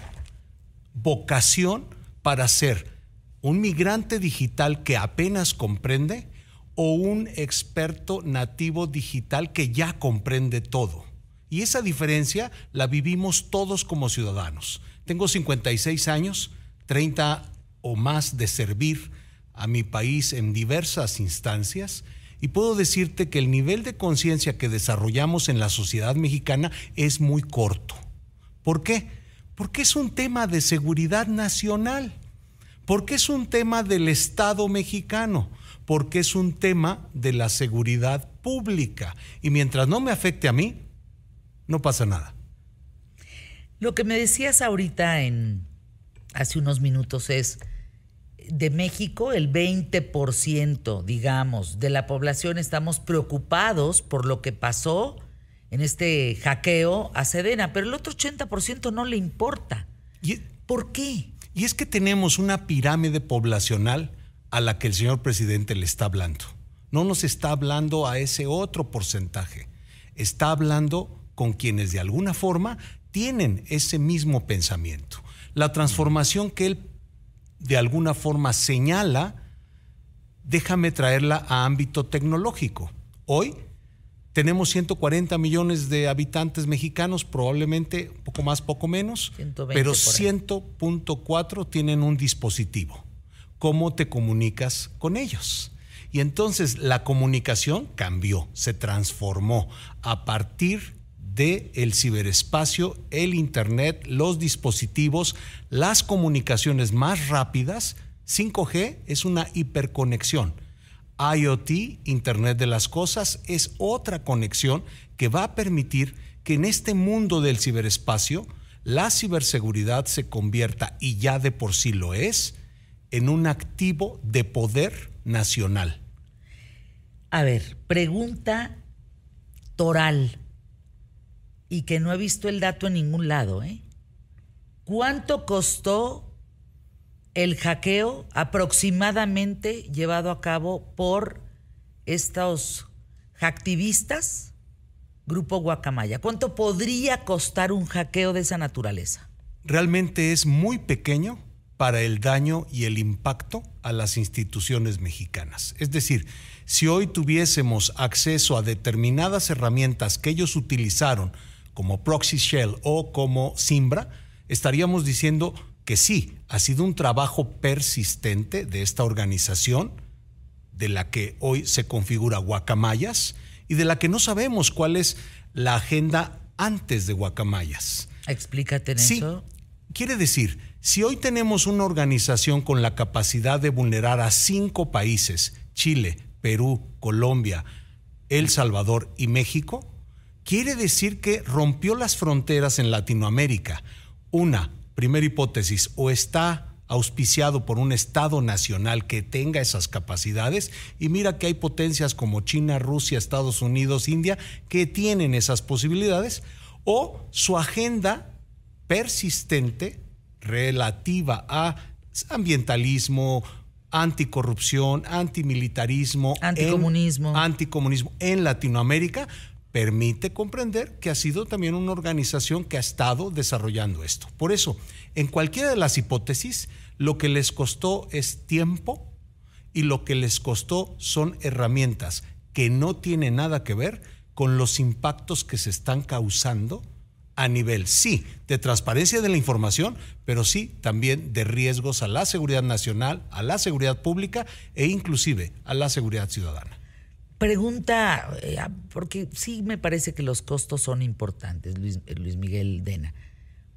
vocación para ser un migrante digital que apenas comprende o un experto nativo digital que ya comprende todo. Y esa diferencia la vivimos todos como ciudadanos. Tengo 56 años, 30 o más de servir a mi país en diversas instancias y puedo decirte que el nivel de conciencia que desarrollamos en la sociedad mexicana es muy corto. ¿Por qué? Porque es un tema de seguridad nacional, porque es un tema del Estado mexicano, porque es un tema de la seguridad pública. Y mientras no me afecte a mí, no pasa nada. Lo que me decías ahorita en hace unos minutos es de México, el 20%, digamos, de la población estamos preocupados por lo que pasó en este hackeo a Sedena, pero el otro 80% no le importa. ¿Por qué? Y es que tenemos una pirámide poblacional a la que el señor presidente le está hablando. No nos está hablando a ese otro porcentaje. Está hablando con quienes de alguna forma tienen ese mismo pensamiento. La transformación que él de alguna forma señala, déjame traerla a ámbito tecnológico. Hoy tenemos 140 millones de habitantes mexicanos, probablemente poco más, poco menos, pero 100.4 tienen un dispositivo. ¿Cómo te comunicas con ellos? Y entonces la comunicación cambió, se transformó a partir el ciberespacio, el Internet, los dispositivos, las comunicaciones más rápidas. 5G es una hiperconexión. IoT, Internet de las Cosas, es otra conexión que va a permitir que en este mundo del ciberespacio la ciberseguridad se convierta, y ya de por sí lo es, en un activo de poder nacional. A ver, pregunta toral y que no he visto el dato en ningún lado. ¿eh? ¿Cuánto costó el hackeo aproximadamente llevado a cabo por estos hacktivistas, Grupo Guacamaya? ¿Cuánto podría costar un hackeo de esa naturaleza? Realmente es muy pequeño para el daño y el impacto a las instituciones mexicanas. Es decir, si hoy tuviésemos acceso a determinadas herramientas que ellos utilizaron, como Proxy Shell o como Simbra, estaríamos diciendo que sí, ha sido un trabajo persistente de esta organización, de la que hoy se configura Guacamayas y de la que no sabemos cuál es la agenda antes de Guacamayas. Explícate en sí, Quiere decir, si hoy tenemos una organización con la capacidad de vulnerar a cinco países, Chile, Perú, Colombia, El Salvador y México, quiere decir que rompió las fronteras en Latinoamérica. Una, primera hipótesis, o está auspiciado por un Estado nacional que tenga esas capacidades. Y mira que hay potencias como China, Rusia, Estados Unidos, India, que tienen esas posibilidades. O su agenda persistente relativa a ambientalismo, anticorrupción, antimilitarismo, anticomunismo. En, anticomunismo en Latinoamérica permite comprender que ha sido también una organización que ha estado desarrollando esto. Por eso, en cualquiera de las hipótesis, lo que les costó es tiempo y lo que les costó son herramientas que no tienen nada que ver con los impactos que se están causando a nivel, sí, de transparencia de la información, pero sí también de riesgos a la seguridad nacional, a la seguridad pública e inclusive a la seguridad ciudadana. Pregunta, eh, porque sí me parece que los costos son importantes, Luis, Luis Miguel Dena.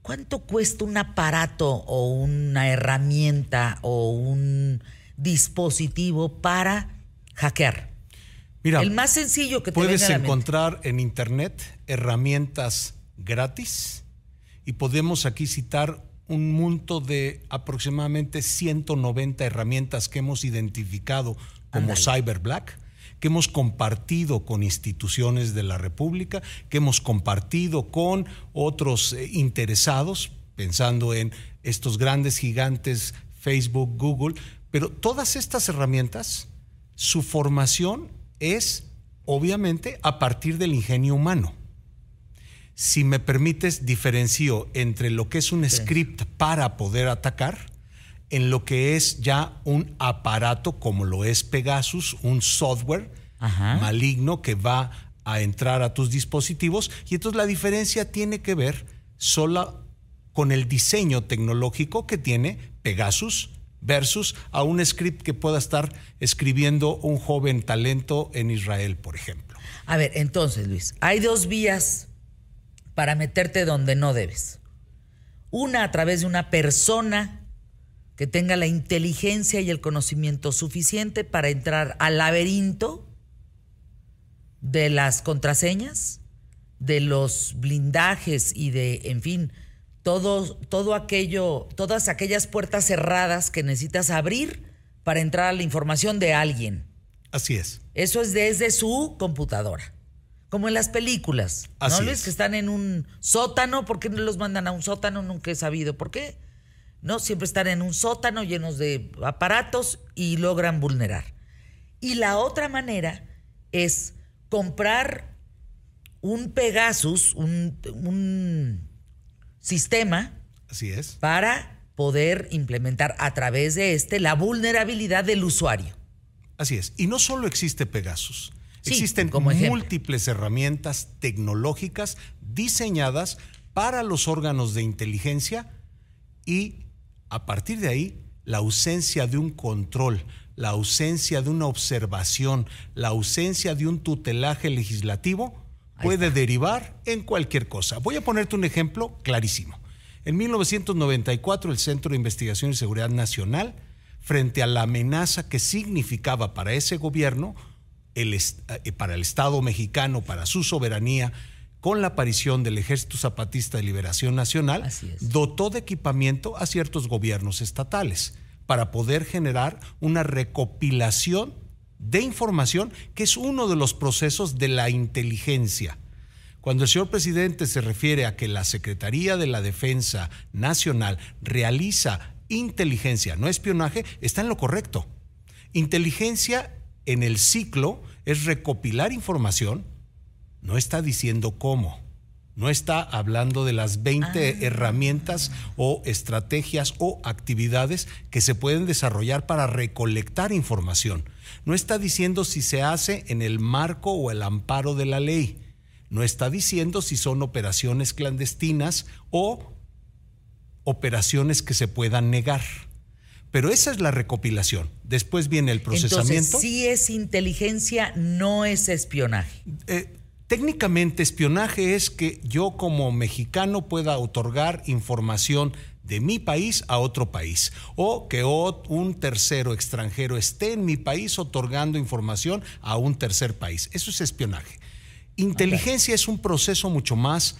¿Cuánto cuesta un aparato o una herramienta o un dispositivo para hackear? Mira, el más sencillo que te puedes encontrar en internet herramientas gratis y podemos aquí citar un monto de aproximadamente 190 herramientas que hemos identificado como Cyber Black que hemos compartido con instituciones de la República, que hemos compartido con otros eh, interesados, pensando en estos grandes gigantes Facebook, Google, pero todas estas herramientas, su formación es obviamente a partir del ingenio humano. Si me permites, diferencio entre lo que es un script para poder atacar en lo que es ya un aparato como lo es Pegasus, un software maligno que va a entrar a tus dispositivos y entonces la diferencia tiene que ver sola con el diseño tecnológico que tiene Pegasus versus a un script que pueda estar escribiendo un joven talento en Israel, por ejemplo. A ver, entonces, Luis, hay dos vías para meterte donde no debes. Una a través de una persona que tenga la inteligencia y el conocimiento suficiente para entrar al laberinto de las contraseñas, de los blindajes y de, en fin, todo, todo aquello, todas aquellas puertas cerradas que necesitas abrir para entrar a la información de alguien. Así es. Eso es desde su computadora. Como en las películas. Así ¿No, Es. Que están en un sótano. ¿Por qué no los mandan a un sótano? Nunca he sabido por qué. No, siempre están en un sótano llenos de aparatos y logran vulnerar. Y la otra manera es comprar un Pegasus, un, sistema. Así es. Para poder implementar a través de este la vulnerabilidad del usuario. Así es. Y no solo existe Pegasus. Existen múltiples herramientas tecnológicas diseñadas para los órganos de inteligencia y a partir de ahí la ausencia de un control, la ausencia de una observación, la ausencia de un tutelaje legislativo puede derivar en cualquier cosa. Voy a ponerte un ejemplo clarísimo. En 1994 el Centro de Investigación y Seguridad Nacional, frente a la amenaza que significaba para ese gobierno, el, eh, para el Estado mexicano, para su soberanía, con la aparición del Ejército Zapatista de Liberación Nacional, dotó de equipamiento a ciertos gobiernos estatales para poder generar una recopilación de información que es uno de los procesos de la inteligencia. Cuando el señor presidente se refiere a que la Secretaría de la Defensa Nacional realiza inteligencia, no espionaje, está en lo correcto. Inteligencia en el ciclo es recopilar información, no está diciendo cómo. No está hablando de las 20 ah. herramientas o estrategias o actividades que se pueden desarrollar para recolectar información. No está diciendo si se hace en el marco o el amparo de la ley. No está diciendo si son operaciones clandestinas o operaciones que se puedan negar. Pero esa es la recopilación. Después viene el procesamiento. Entonces, si es inteligencia, no es espionaje. Eh, técnicamente, espionaje es que yo como mexicano pueda otorgar información de mi país a otro país o que un tercero extranjero esté en mi país otorgando información a un tercer país. Eso es espionaje. Inteligencia es un proceso mucho más,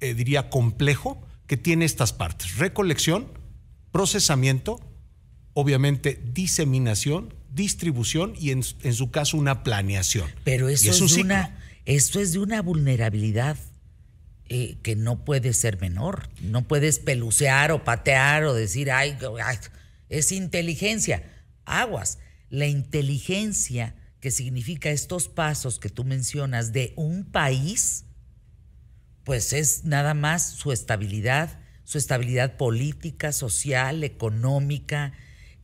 eh, diría, complejo que tiene estas partes. Recolección, procesamiento, obviamente diseminación, distribución y en, su caso una planeación. Pero eso, es, de una, eso es de una vulnerabilidad eh, que no puede ser menor. No puedes pelucear o patear o decir, ay, es inteligencia. Aguas. La inteligencia que significa estos pasos que tú mencionas de un país pues es nada más su estabilidad, su estabilidad política, social, económica,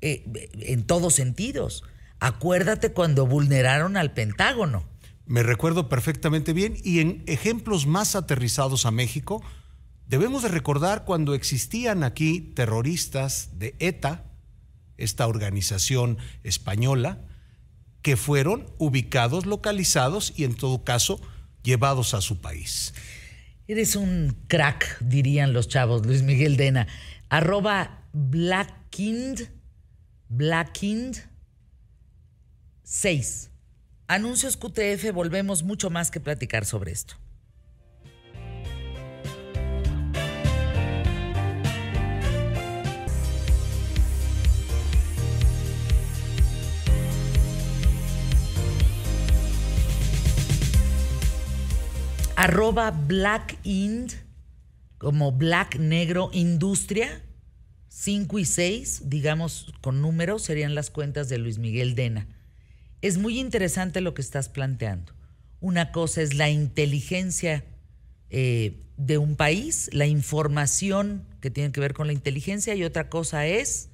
eh, en todos sentidos. Acuérdate cuando vulneraron al Pentágono. Me recuerdo perfectamente bien y en ejemplos más aterrizados a México, debemos de recordar cuando existían aquí terroristas de ETA, esta organización española, que fueron ubicados, localizados y en todo caso llevados a su país. Eres un crack, dirían los chavos, Luis Miguel Dena. Arroba Blackind, Blackind 6. Anuncios QTF, volvemos mucho más que platicar sobre esto. arroba Black Ind, como Black Negro Industria, 5 y 6, digamos con números, serían las cuentas de Luis Miguel Dena. Es muy interesante lo que estás planteando. Una cosa es la inteligencia eh, de un país, la información que tiene que ver con la inteligencia, y otra cosa es...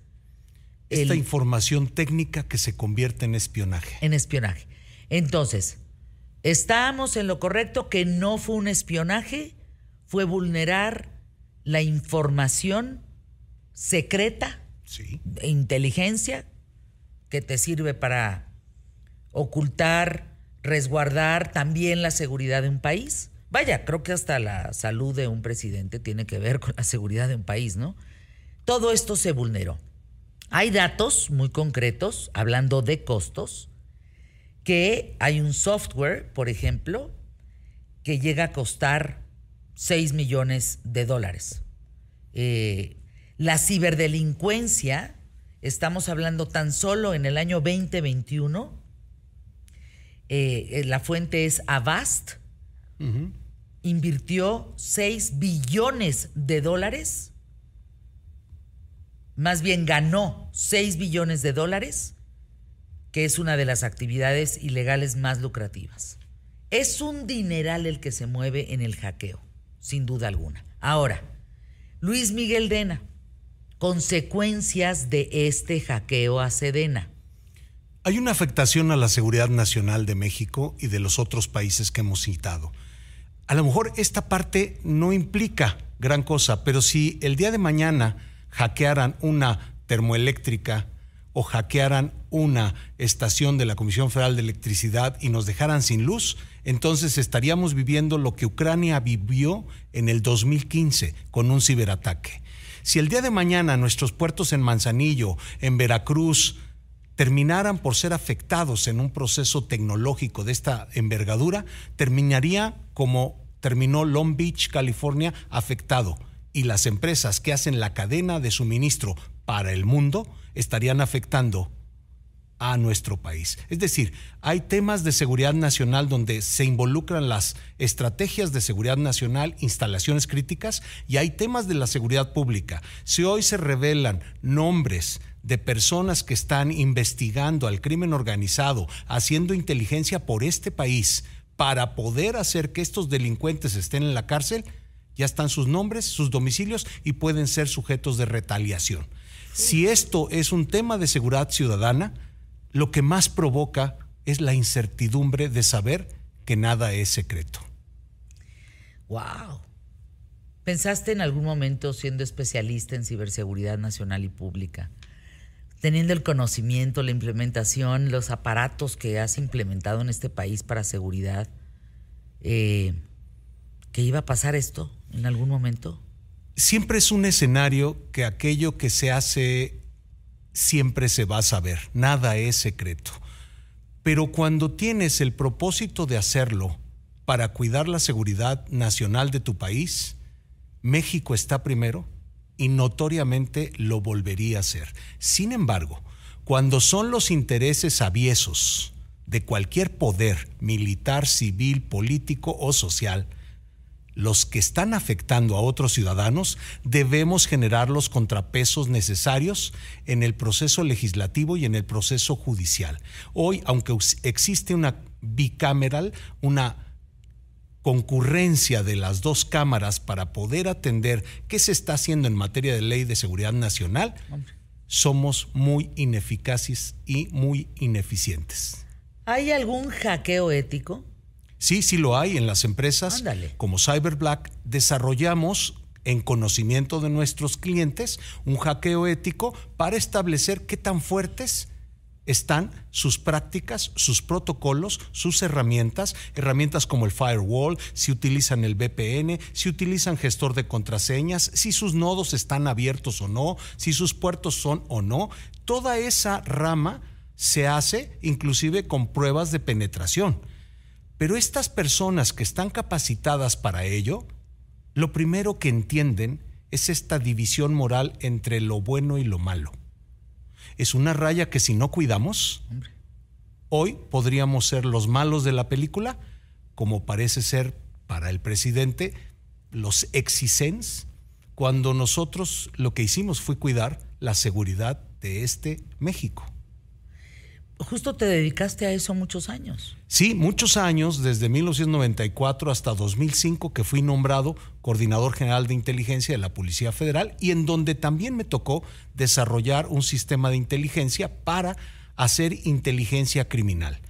Esta información técnica que se convierte en espionaje. En espionaje. Entonces, Estábamos en lo correcto que no fue un espionaje, fue vulnerar la información secreta de inteligencia que te sirve para ocultar, resguardar también la seguridad de un país. Vaya, creo que hasta la salud de un presidente tiene que ver con la seguridad de un país, ¿no? Todo esto se vulneró. Hay datos muy concretos, hablando de costos, que hay un software, por ejemplo, que llega a costar 6 millones de dólares. Eh, la ciberdelincuencia, estamos hablando tan solo en el año 2021, eh, eh, la fuente es Avast, invirtió 6 billones de dólares, más bien ganó 6 billones de dólares que es una de las actividades ilegales más lucrativas. Es un dineral el que se mueve en el hackeo, sin duda alguna. Ahora, Luis Miguel Dena, consecuencias de este hackeo a Sedena. Hay una afectación a la seguridad nacional de México y de los otros países que hemos citado. A lo mejor esta parte no implica gran cosa, pero si el día de mañana hackearan una termoeléctrica o hackearan una estación de la Comisión Federal de Electricidad y nos dejaran sin luz, entonces estaríamos viviendo lo que Ucrania vivió en el 2015 con un ciberataque. Si el día de mañana nuestros puertos en Manzanillo, en Veracruz, terminaran por ser afectados en un proceso tecnológico de esta envergadura, terminaría como terminó Long Beach, California, afectado. Y las empresas que hacen la cadena de suministro para el mundo estarían afectando a nuestro país. Es decir, hay temas de seguridad nacional donde se involucran las estrategias de seguridad nacional, instalaciones críticas, y hay temas de la seguridad pública. Si hoy se revelan nombres de personas que están investigando al crimen organizado, haciendo inteligencia por este país para poder hacer que estos delincuentes estén en la cárcel, ya están sus nombres, sus domicilios y pueden ser sujetos de retaliación. Si esto es un tema de seguridad ciudadana, lo que más provoca es la incertidumbre de saber que nada es secreto. Wow. ¿Pensaste en algún momento, siendo especialista en ciberseguridad nacional y pública, teniendo el conocimiento, la implementación, los aparatos que has implementado en este país para seguridad, eh, que iba a pasar esto en algún momento? Siempre es un escenario que aquello que se hace siempre se va a saber, nada es secreto. Pero cuando tienes el propósito de hacerlo para cuidar la seguridad nacional de tu país, México está primero y notoriamente lo volvería a hacer. Sin embargo, cuando son los intereses aviesos de cualquier poder militar, civil, político o social, los que están afectando a otros ciudadanos, debemos generar los contrapesos necesarios en el proceso legislativo y en el proceso judicial. Hoy, aunque existe una bicameral, una concurrencia de las dos cámaras para poder atender qué se está haciendo en materia de ley de seguridad nacional, somos muy ineficaces y muy ineficientes. ¿Hay algún hackeo ético? Sí, sí lo hay en las empresas como CyberBlack. Desarrollamos en conocimiento de nuestros clientes un hackeo ético para establecer qué tan fuertes están sus prácticas, sus protocolos, sus herramientas, herramientas como el firewall, si utilizan el VPN, si utilizan gestor de contraseñas, si sus nodos están abiertos o no, si sus puertos son o no. Toda esa rama se hace inclusive con pruebas de penetración. Pero estas personas que están capacitadas para ello, lo primero que entienden es esta división moral entre lo bueno y lo malo. Es una raya que si no cuidamos, hoy podríamos ser los malos de la película, como parece ser para el presidente los exisens, cuando nosotros lo que hicimos fue cuidar la seguridad de este México justo te dedicaste a eso muchos años. Sí, muchos años, desde 1994 hasta 2005, que fui nombrado coordinador general de inteligencia de la Policía Federal y en donde también me tocó desarrollar un sistema de inteligencia para hacer inteligencia criminal.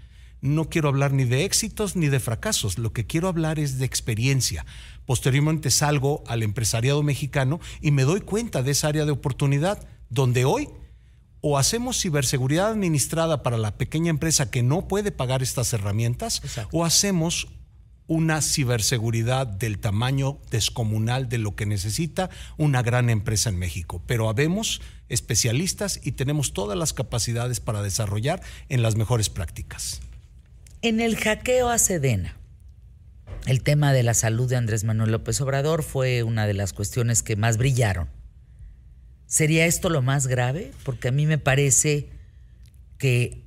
No quiero hablar ni de éxitos ni de fracasos, lo que quiero hablar es de experiencia. Posteriormente salgo al empresariado mexicano y me doy cuenta de esa área de oportunidad, donde hoy o hacemos ciberseguridad administrada para la pequeña empresa que no puede pagar estas herramientas, o hacemos una ciberseguridad del tamaño descomunal de lo que necesita una gran empresa en México. Pero habemos especialistas y tenemos todas las capacidades para desarrollar en las mejores prácticas. En el hackeo a Sedena, el tema de la salud de Andrés Manuel López Obrador fue una de las cuestiones que más brillaron ¿Sería esto lo más grave? Porque a mí me parece que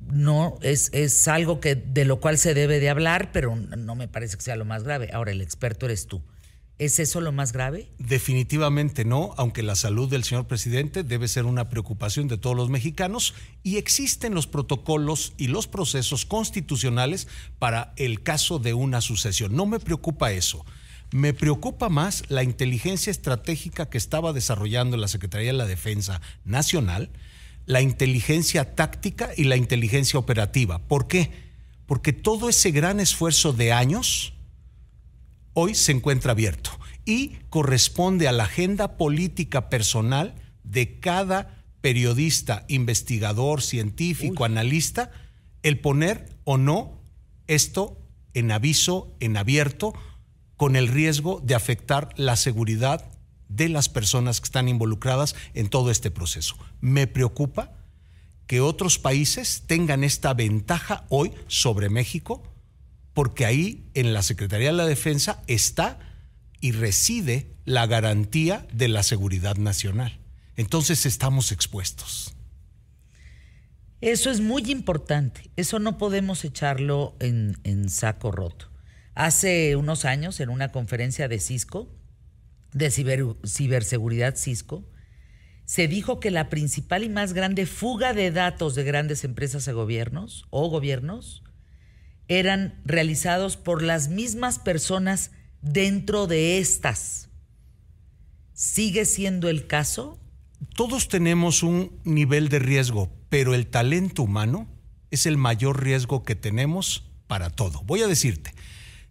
no es, es algo que de lo cual se debe de hablar, pero no me parece que sea lo más grave. Ahora, el experto eres tú. ¿Es eso lo más grave? Definitivamente no, aunque la salud del señor presidente debe ser una preocupación de todos los mexicanos y existen los protocolos y los procesos constitucionales para el caso de una sucesión. No me preocupa eso. Me preocupa más la inteligencia estratégica que estaba desarrollando la Secretaría de la Defensa Nacional, la inteligencia táctica y la inteligencia operativa. ¿Por qué? Porque todo ese gran esfuerzo de años hoy se encuentra abierto y corresponde a la agenda política personal de cada periodista, investigador, científico, analista, el poner o no esto en aviso, en abierto, con el riesgo de afectar la seguridad de las personas que están involucradas en todo este proceso. Me preocupa que otros países tengan esta ventaja hoy sobre México, porque ahí en la Secretaría de la Defensa está y reside la garantía de la seguridad nacional. Entonces estamos expuestos. Eso es muy importante. Eso no podemos echarlo en, en, saco roto. Hace unos años, en una conferencia de Cisco, de ciberseguridad Cisco, se dijo que la principal y más grande fuga de datos de grandes empresas a gobiernos o gobiernos eran realizados por las mismas personas dentro de estas. ¿Sigue siendo el caso? Todos tenemos un nivel de riesgo, pero el talento humano es el mayor riesgo que tenemos para todo. Voy a decirte,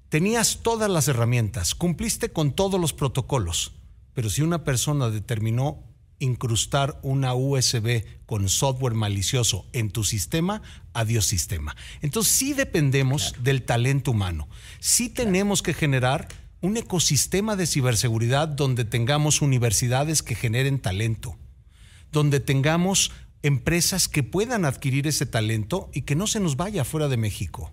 tenías todas las herramientas, cumpliste con todos los protocolos, pero si una persona determinó incrustar una USB con software malicioso en tu sistema, adiós sistema. Entonces sí dependemos del talento humano. Sí tenemos que generar un ecosistema de ciberseguridad donde tengamos universidades que generen talento, donde tengamos empresas que puedan adquirir ese talento y que no se nos vaya fuera de México,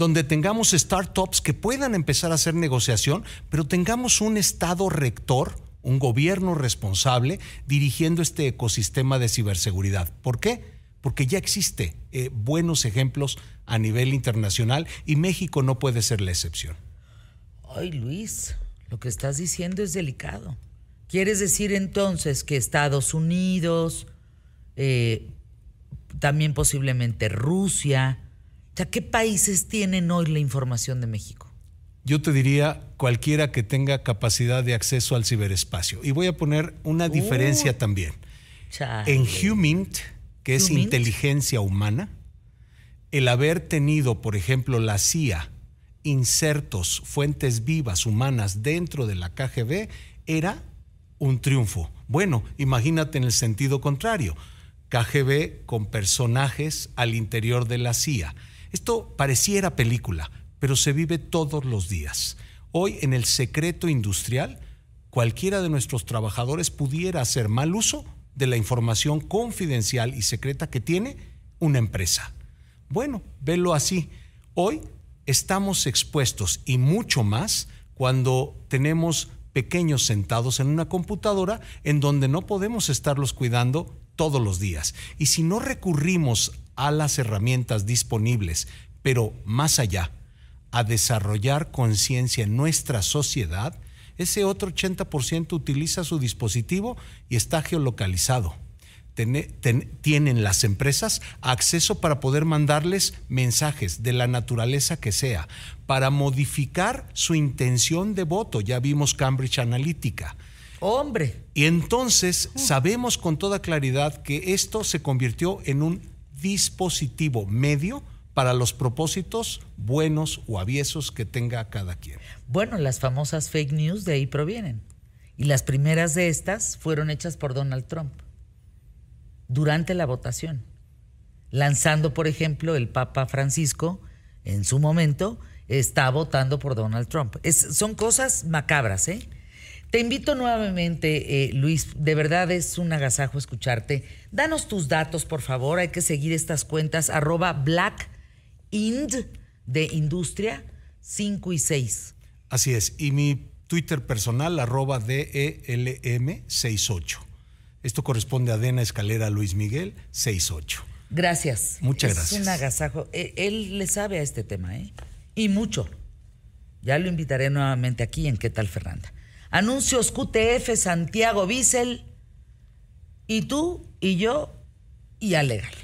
donde tengamos startups que puedan empezar a hacer negociación, pero tengamos un estado rector, un gobierno responsable dirigiendo este ecosistema de ciberseguridad. ¿Por qué? Porque ya existe eh, buenos ejemplos a nivel internacional y México no puede ser la excepción. Ay, Luis, lo que estás diciendo es delicado. ¿Quieres decir entonces que Estados Unidos, eh, también posiblemente Rusia, o sea, ¿qué países tienen hoy la información de México? Yo te diría cualquiera que tenga capacidad de acceso al ciberespacio. Y voy a poner una uh. diferencia también. En Humint, que es inteligencia humana, el haber tenido, por ejemplo, la CIA, insertos, fuentes vivas humanas dentro de la KGB, era un triunfo. Bueno, imagínate en el sentido contrario. KGB con personajes al interior de la CIA. Esto pareciera película, pero se vive todos los días. Hoy en el secreto industrial, cualquiera de nuestros trabajadores pudiera hacer mal uso de la información confidencial y secreta que tiene una empresa. Bueno, velo así. Hoy estamos expuestos y mucho más cuando tenemos pequeños sentados en una computadora en donde no podemos estarlos cuidando todos los días. Y si no recurrimos a las herramientas disponibles, pero más allá, a desarrollar conciencia en nuestra sociedad, ese otro 80% utiliza su dispositivo y está geolocalizado tienen las empresas acceso para poder mandarles mensajes de la naturaleza que sea, para modificar su intención de voto. Ya vimos Cambridge Analytica. Hombre. Y entonces sabemos con toda claridad que esto se convirtió en un dispositivo medio para los propósitos buenos o aviesos que tenga cada quien. Bueno, las famosas fake news de ahí provienen. Y las primeras de estas fueron hechas por Donald Trump durante la votación, lanzando, por ejemplo, el Papa Francisco, en su momento, está votando por Donald Trump. son cosas macabras, ¿eh? Te invito nuevamente, eh, Luis, de verdad es un agasajo escucharte. Danos tus datos, por favor, hay que seguir estas cuentas, arroba Black de Industria 5 y 6. Así es, y mi Twitter personal, arroba DELM68. Esto corresponde a Dena Escalera Luis Miguel, 68. Gracias. Muchas gracias. Es un agasajo. E, él le sabe a este tema, ¿eh? Y mucho. Ya lo invitaré nuevamente aquí en ¿Qué tal, Fernanda? Anuncios QTF Santiago Bissell. Y tú y yo y Alegal.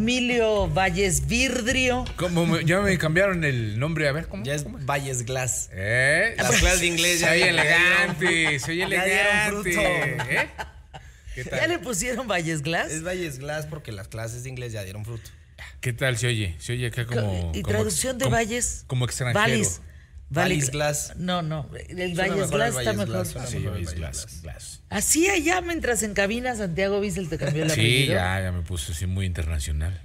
Emilio Valles Virdrio. Como ya me cambiaron el nombre, a ver cómo. Ya es Valles Glass. ¿Eh? Las clases de inglés ya. Soy elegante, soy elegante. ¿Eh? ¿Qué tal? ¿Ya le pusieron Valles Glass? Es Valles Glass porque las clases de inglés ya dieron fruto. ¿Qué tal se oye? Se oye acá como. ¿Y traducción de Valles? Como extranjero. Valles. Valis Glass. No, no. El Valles Glass está mejor. Sí, Valles Glass. Glass. Así allá mientras en cabina Santiago Bissell te cambió el apellido. Sí, ya, ya me puse así muy internacional.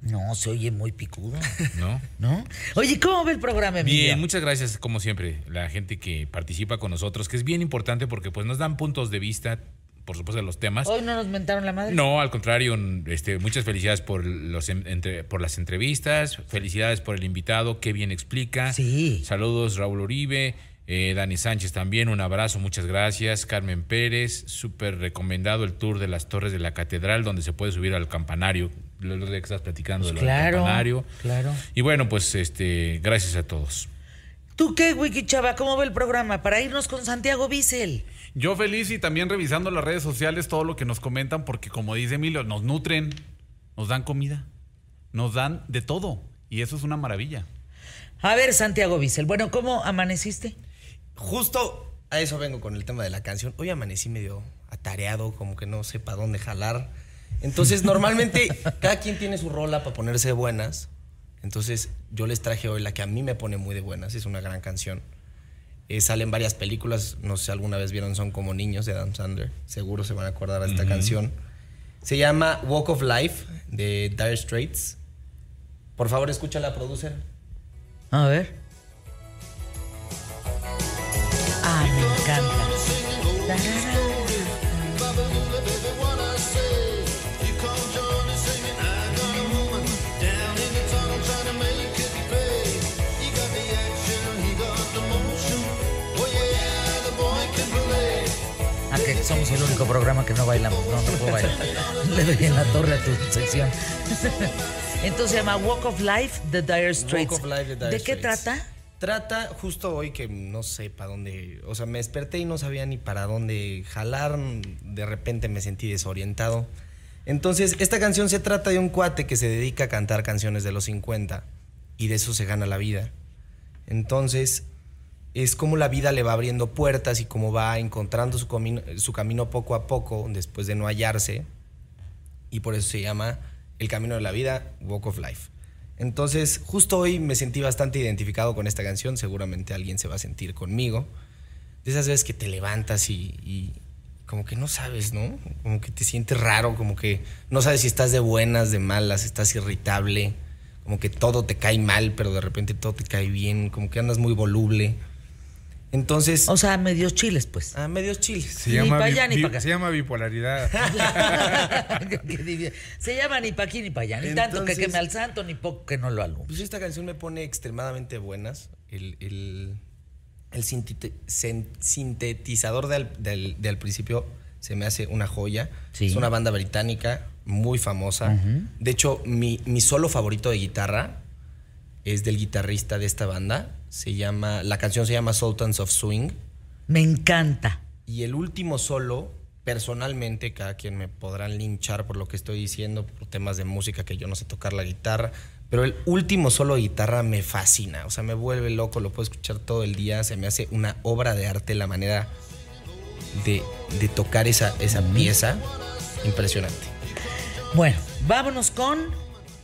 No, se oye muy picudo. ¿No? ¿No? Oye, ¿cómo ve el programa, Emilio? Bien, muchas gracias, como siempre, la gente que participa con nosotros, que es bien importante porque pues nos dan puntos de vista, por supuesto, de los temas. ¿Hoy no nos mentaron la madre? No, al contrario, este, muchas felicidades por, los, en- entre- por las entrevistas, felicidades por el invitado, qué bien explica. Sí. Saludos, Raúl Uribe, eh, Dani Sánchez también, un abrazo, muchas gracias. Carmen Pérez, súper recomendado el tour de las torres de la catedral, donde se puede subir al campanario. Lo lo que estás platicando de lo del claro, campanario. claro. Y bueno, pues este, gracias a todos. ¿Tú qué, Wiki Chava? ¿Cómo ve el programa? Para irnos con Santiago Bissell. Yo feliz y también revisando las redes sociales todo lo que nos comentan, porque como dice Emilio, nos nutren, nos dan comida, nos dan de todo. Y eso es una maravilla. A ver, Santiago Bissell. Bueno, ¿cómo amaneciste? Justo a eso vengo con el tema de la canción. Hoy amanecí medio atareado, como que no sé para dónde jalar. Entonces, normalmente cada quien tiene su rola para ponerse de buenas. Entonces, yo les traje hoy la que a mí me pone muy de buenas. Es una gran canción. Eh, salen varias películas. No sé si alguna vez vieron Son como niños de Adam Sandler. Seguro se van a acordar de esta canción. Se llama Walk of Life de Dire Straits. Por favor, escúchala, producer. A ver. Ah, me encanta. Somos el único programa que no bailamos. No, no puedo bailar. Le doy en la torre a tu sección. Entonces se llama Walk of Life de Dire Straits. Walk of Life de Dire qué Straits. trata? Trata justo hoy que no sé para dónde, o sea, me desperté y no sabía ni para dónde jalar, de repente me sentí desorientado. Entonces, esta canción se trata de un cuate que se dedica a cantar canciones de los 50 y de eso se gana la vida. Entonces, es como la vida le va abriendo puertas y cómo va encontrando su, camino- su camino poco a poco después de no hallarse y por eso se llama El Camino de la Vida, Walk of Life. Entonces, justo hoy me sentí bastante identificado con esta canción, seguramente alguien se va a sentir conmigo. De esas veces que te levantas y, y como que no sabes, ¿no? Como que te sientes raro, como que no sabes si estás de buenas, de malas, estás irritable, como que todo te cae mal, pero de repente todo te cae bien, como que andas muy voluble. Entonces, O sea, medios chiles, pues. a medios chiles. Se Ni llama, pa' bi- allá ni bi- pa' acá. se llama bipolaridad. Se llama ni pa' aquí ni pa' allá. Ni tanto que queme al santo, ni poco que no lo alumbre. Pues esta canción me pone extremadamente buenas. El, el, el sintetizador del, del, del principio se me hace una joya. Sí. Es una banda británica muy famosa. De hecho, mi, mi solo favorito de guitarra es del guitarrista de esta banda. Se llama, la canción se llama Sultans of Swing. Me encanta. Y el último solo, personalmente, cada quien me podrán linchar por lo que estoy diciendo, por temas de música que yo no sé tocar la guitarra, pero el último solo de guitarra me fascina, o sea, me vuelve loco, lo puedo escuchar todo el día, se me hace una obra de arte la manera de, de tocar esa, esa pieza, impresionante. Bueno, vámonos con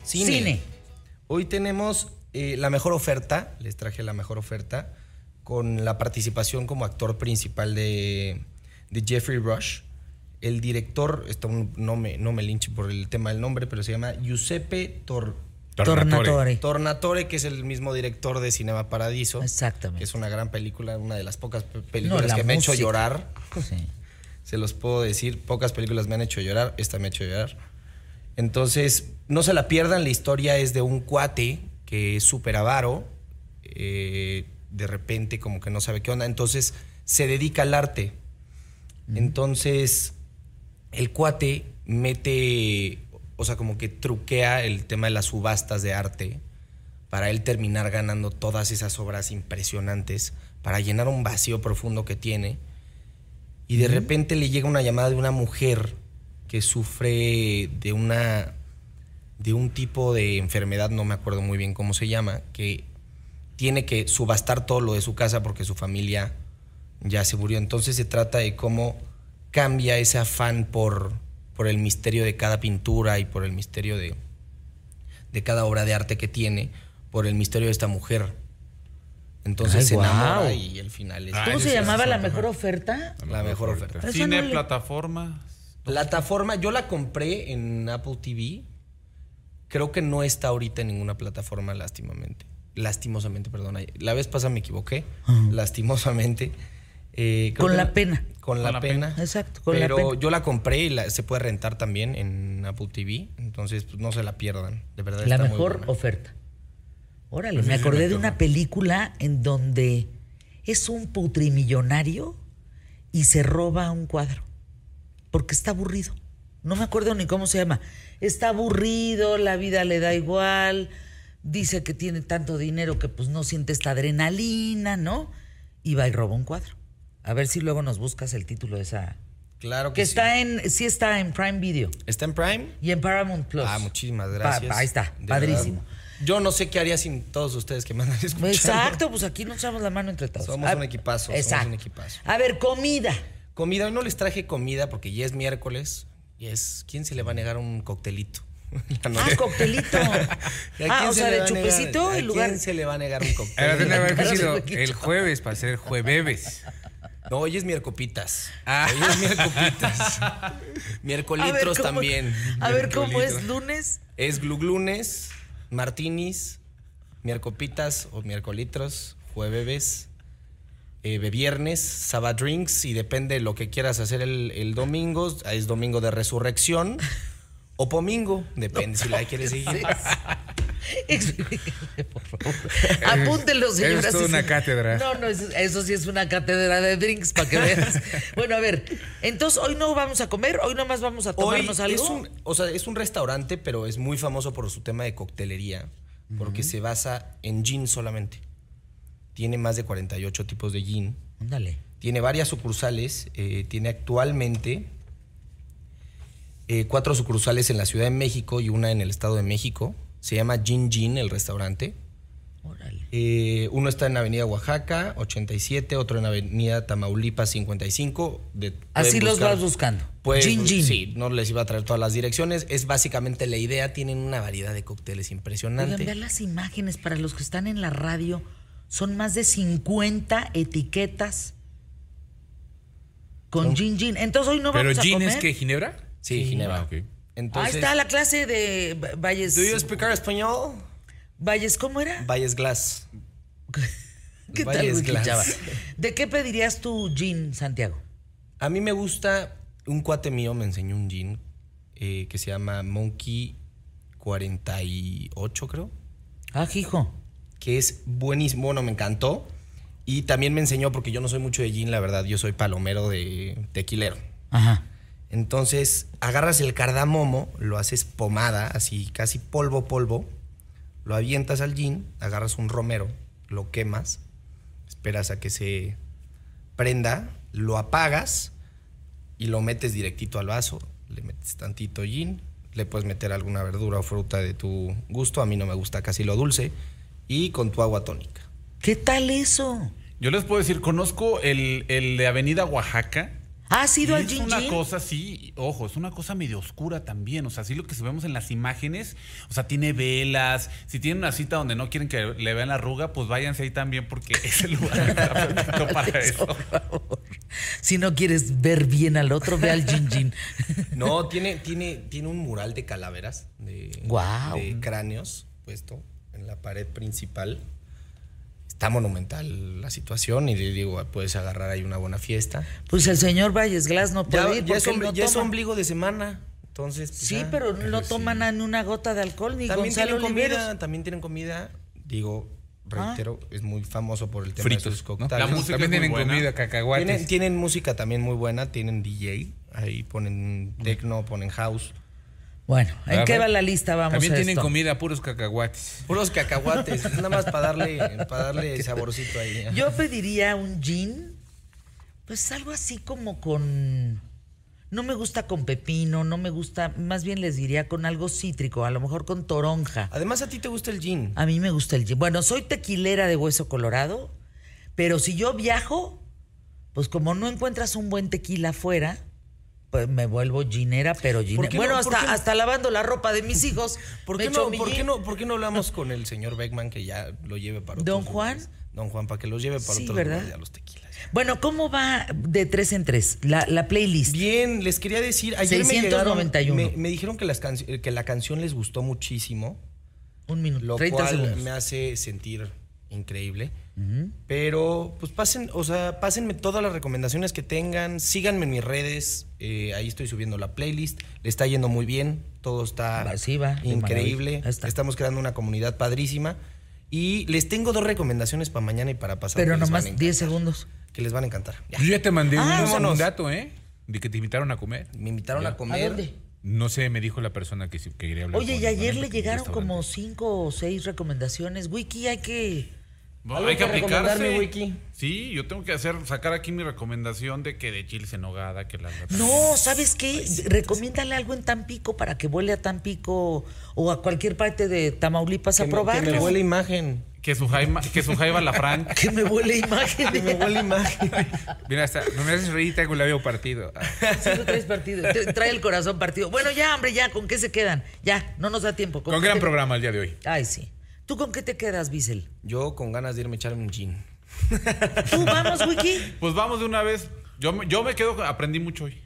Cine. cine. Hoy tenemos eh, la mejor oferta, les traje la mejor oferta, con la participación como actor principal de, de Jeffrey Rush. El director, esto no me, no me linche por el tema del nombre, pero se llama Giuseppe Tor- Tornatore. Tornatore, que es el mismo director de Cinema Paradiso. Exactamente. Que es una gran película, una de las pocas pe- películas la que me ha hecho llorar. Sí. Se los puedo decir, pocas películas me han hecho llorar, esta me ha hecho llorar. Entonces, no se la pierdan, la historia es de un cuate que es súper avaro, eh, de repente como que no sabe qué onda, entonces se dedica al arte. Entonces, el cuate mete, o sea, como que truquea el tema de las subastas de arte para él terminar ganando todas esas obras impresionantes, para llenar un vacío profundo que tiene. Y de repente le llega una llamada de una mujer que sufre de una de un tipo de enfermedad, no me acuerdo muy bien cómo se llama, que tiene que subastar todo lo de su casa porque su familia ya se murió. Entonces se trata de cómo cambia ese afán por, por el misterio de cada pintura y por el misterio de, de cada obra de arte que tiene, por el misterio de esta mujer. Entonces Ay, se enamora y el final es Ah, ¿Cómo se llamaba la mejor ajá. oferta? la mejor oferta. Cine, plataforma. Plataforma, yo la compré en Apple TV. Creo que no está ahorita en ninguna plataforma, lástimamente. Lastimosamente, perdón. La vez pasada me equivoqué. Lastimosamente. Eh, Con que la pena. Con, la, la pena. pena. Exacto, con la Pero pena. yo la compré y la- se puede rentar también en Apple TV. Entonces, pues, no se la pierdan. De verdad. La está muy mejor buena. oferta. Órale, me acordé me de una película en donde es un putrimillonario y se roba un cuadro. Porque está aburrido. No me acuerdo ni cómo se llama. Está aburrido, la vida le da igual. Dice que tiene tanto dinero que pues no siente esta adrenalina, ¿no? Y va y roba un cuadro. A ver si luego nos buscas el título de esa. Claro Que que, sí. está en, sí está en Prime Video ¿Está en Prime? y en Paramount Plus. Ah, muchísimas Pa- gracias. ahí está, De padrísimo. verdad. Yo no sé qué haría sin todos ustedes que me andan escuchando. Exacto, pues aquí nos echamos la mano entre todos. Somos A- un equipazo, somos Exacto. un equipazo. A ver, comida. Comida, hoy no les traje comida porque ya es miércoles. Y es. ¿Quién se le va a negar un coctelito? Ah, coctelito. ¿Y a ah, quién o se sea, le de va a negar- chupecito ¿A en lugar. quién se le va a negar un Ahora coctel? tendría que haber sido el jueves para ser jueves. No, hoy es miércopitas. Ah. Hoy es miércopitas. A ver, Miércolitros ¿cómo- también. A ver, ¿cómo es lunes? Es gluglunes, martinis, miércopitas o miércolitros, jueves, eh, viernes, sabadrinks y depende de lo que quieras hacer el, el domingo. Es domingo de resurrección o pomingo, depende si la quieres seguir. Explíqueme, por favor. Apúntenlo, Es señoras. toda y una cátedra. No, no, eso, eso sí es una cátedra de drinks para que veas. bueno, a ver, entonces hoy no vamos a comer, hoy nomás vamos a Hoy tomarnos algo. es un, o sea, es un restaurante, pero es muy famoso por su tema de coctelería, porque se basa en gin solamente. Tiene más de 48 tipos de gin. Ándale. Tiene varias sucursales. eh, tiene actualmente eh, cuatro sucursales en la Ciudad de México y una en el Estado de México. Se llama Gin Gin, el restaurante. Órale. Eh, uno está en Avenida Oaxaca, 87, otro en Avenida Tamaulipas, 55. De, Así pueden los vas buscando. Pues, Gin Gin. Sí, no les iba a traer todas las direcciones. Es básicamente la idea. Tienen una variedad de cócteles impresionante. Oigan, vean las imágenes para los que están en la radio. Son más de 50 etiquetas con gin gin. Entonces hoy no Pero vamos a gin comer. es que Ginebra. Sí, Ginebra. Ah, ok. Entonces, Ahí está la clase de Va- Valles. ¿Do you speak español? Valles, ¿cómo era? Valles Glass. ¿Qué tal, Valles Wiki Glass. Chava? ¿De qué pedirías tu gin, Santiago? A mí me gusta, un cuate mío me enseñó un gin eh, que se llama Monkey 48, creo, Ah, hijo. Que es buenísimo, bueno, me encantó. Y también me enseñó, porque yo no soy mucho de gin, la verdad, yo soy palomero de tequilero. Ajá. Entonces, agarras el cardamomo, lo haces pomada, así casi polvo, polvo, lo avientas al gin, agarras un romero, lo quemas, esperas a que se prenda, lo apagas y lo metes directito al vaso, le metes tantito gin, le puedes meter alguna verdura o fruta de tu gusto, a mí no me gusta casi lo dulce, y con tu agua tónica. ¿Qué tal eso? Yo les puedo decir, conozco el, el de Avenida Oaxaca. ¿Has ido Y al es gin una gin? cosa así, ojo, es una cosa medio oscura también. O sea, así lo que vemos en las imágenes, o sea, tiene velas. Si tienen una cita donde no quieren que le vean la arruga, pues váyanse ahí también porque es el lugar está perfecto para eso. Por favor. Si no quieres ver bien al otro, ve al gin gin. No, tiene, tiene, tiene un mural de calaveras, de, Guau. de cráneos puesto en la pared principal. Está monumental la situación y le digo, puedes agarrar ahí una buena fiesta. Pues el señor Valles Glass no Ya, puede ir ya es, no ya es ombligo de semana. Entonces, pues, Sí, pero no toman ni una gota de alcohol ni también Gonzalo tienen Oliveros. comida, también tienen comida. Digo, Ah. reitero, es muy famoso por el tema de Fritos. sus. La música También es muy tienen buena. comida, cacahuates. Tienen, tienen música también muy buena, tienen DJ, ahí ponen techno, ponen house. Bueno, ¿en qué va la lista? Vamos También a tienen esto. comida, puros cacahuates. Puros cacahuates, nada más para darle, para darle saborcito ahí. Yo pediría un gin, pues algo así como con... No me gusta con pepino, no me gusta, más bien les diría con algo cítrico, a lo mejor con toronja. Además, a ti te gusta el gin. A mí me gusta el gin. Bueno, soy tequilera de hueso colorado, pero si yo viajo, pues como no encuentras un buen tequila afuera, Pues me vuelvo ginera, pero ginera. Bueno, hasta, hasta lavando la ropa de mis hijos. ¿Por qué, no, ¿por, qué no, por qué no hablamos con el señor Beckman que ya lo lleve para ¿Don otros Juan? lugares? Don Juan, para que los lleve para Sí, otros ¿verdad? lugares ya los tequilas. Bueno, ¿cómo va de tres en tres? La, la playlist. Bien, les quería decir, ayer me, 691. llegaron, me, me dijeron que, las que la canción les gustó muchísimo, Un minuto, lo 30 cual segundos. me hace sentir increíble. Pero, pues pasen, o sea, pásenme todas las recomendaciones que tengan, síganme en mis redes, eh, ahí estoy subiendo la playlist, le está yendo muy bien, todo está Va, sí, va, increíble, está. estamos creando una comunidad padrísima y les tengo dos recomendaciones para mañana y para pasado. Pero nomás 10 encantar, segundos. Que les van a encantar. Ya. Yo ya te mandé Ah, un, vámonos. un dato, ¿eh? De que te invitaron a comer. Me invitaron Ya. a comer. ¿A dónde? No sé, me dijo la persona que, sí- que quería hablar. Oye, con- y ayer le llegaron como cinco o seis recomendaciones. Wiki, hay que... ¿Algo Hay que que aplicarse. Wiki? Sí, yo tengo que hacer, sacar aquí mi recomendación de que de chiles en nogada, que la No, ¿sabes qué? Recomiéndale algo en Tampico para que vuele a Tampico o a cualquier parte de Tamaulipas a me, que me huele imagen. Que su jaima, que su jaiba la Fran. Que me huele imagen. Que me huele imagen. Mira, hasta no me haces reír, tengo el labio partido. Sí, no traes partido. Trae el corazón partido. Bueno, ya, hombre, ya, ¿con qué se quedan? Ya, no nos da tiempo. Con gran te- programa el día de hoy. Ay, sí. ¿Tú con qué te quedas, Bissell? Yo con ganas de irme a echarme un gin. ¿Tú vamos, Wiki? Pues vamos de una vez. Yo, me- yo me quedo, aprendí mucho hoy.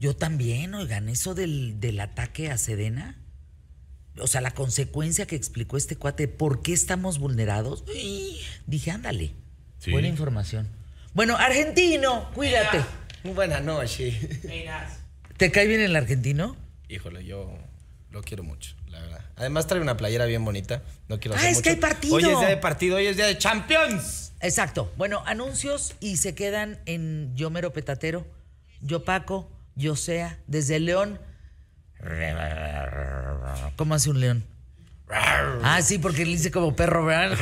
Yo también, oigan, eso del, del ataque a Sedena. O sea, la consecuencia que explicó este cuate, ¿por qué estamos vulnerados? Uy, dije, ándale. Sí. Buena información. Bueno, argentino, cuídate. Buenas noches. ¿Te cae bien el argentino? Híjole, yo lo quiero mucho, la verdad. Además trae una playera bien bonita. No quiero Ah, hacer es que hay partido. Hoy es día de partido, hoy es día de Champions. Exacto. Bueno, anuncios y se quedan en Yo Mero Petatero, Yo Paco, Yo Sea, desde León. ¿Cómo hace un león? Ah, sí, porque le dice como perro, ¿verdad?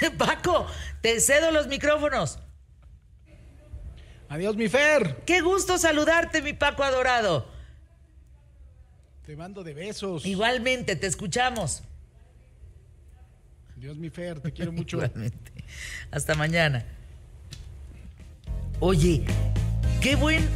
Paco, te cedo los micrófonos. Adiós, mi Fer. Qué gusto saludarte, mi Paco adorado. Te mando de besos. Igualmente, te escuchamos. Adiós, mi Fer. Te quiero mucho. Igualmente. Hasta mañana. Oye, qué buen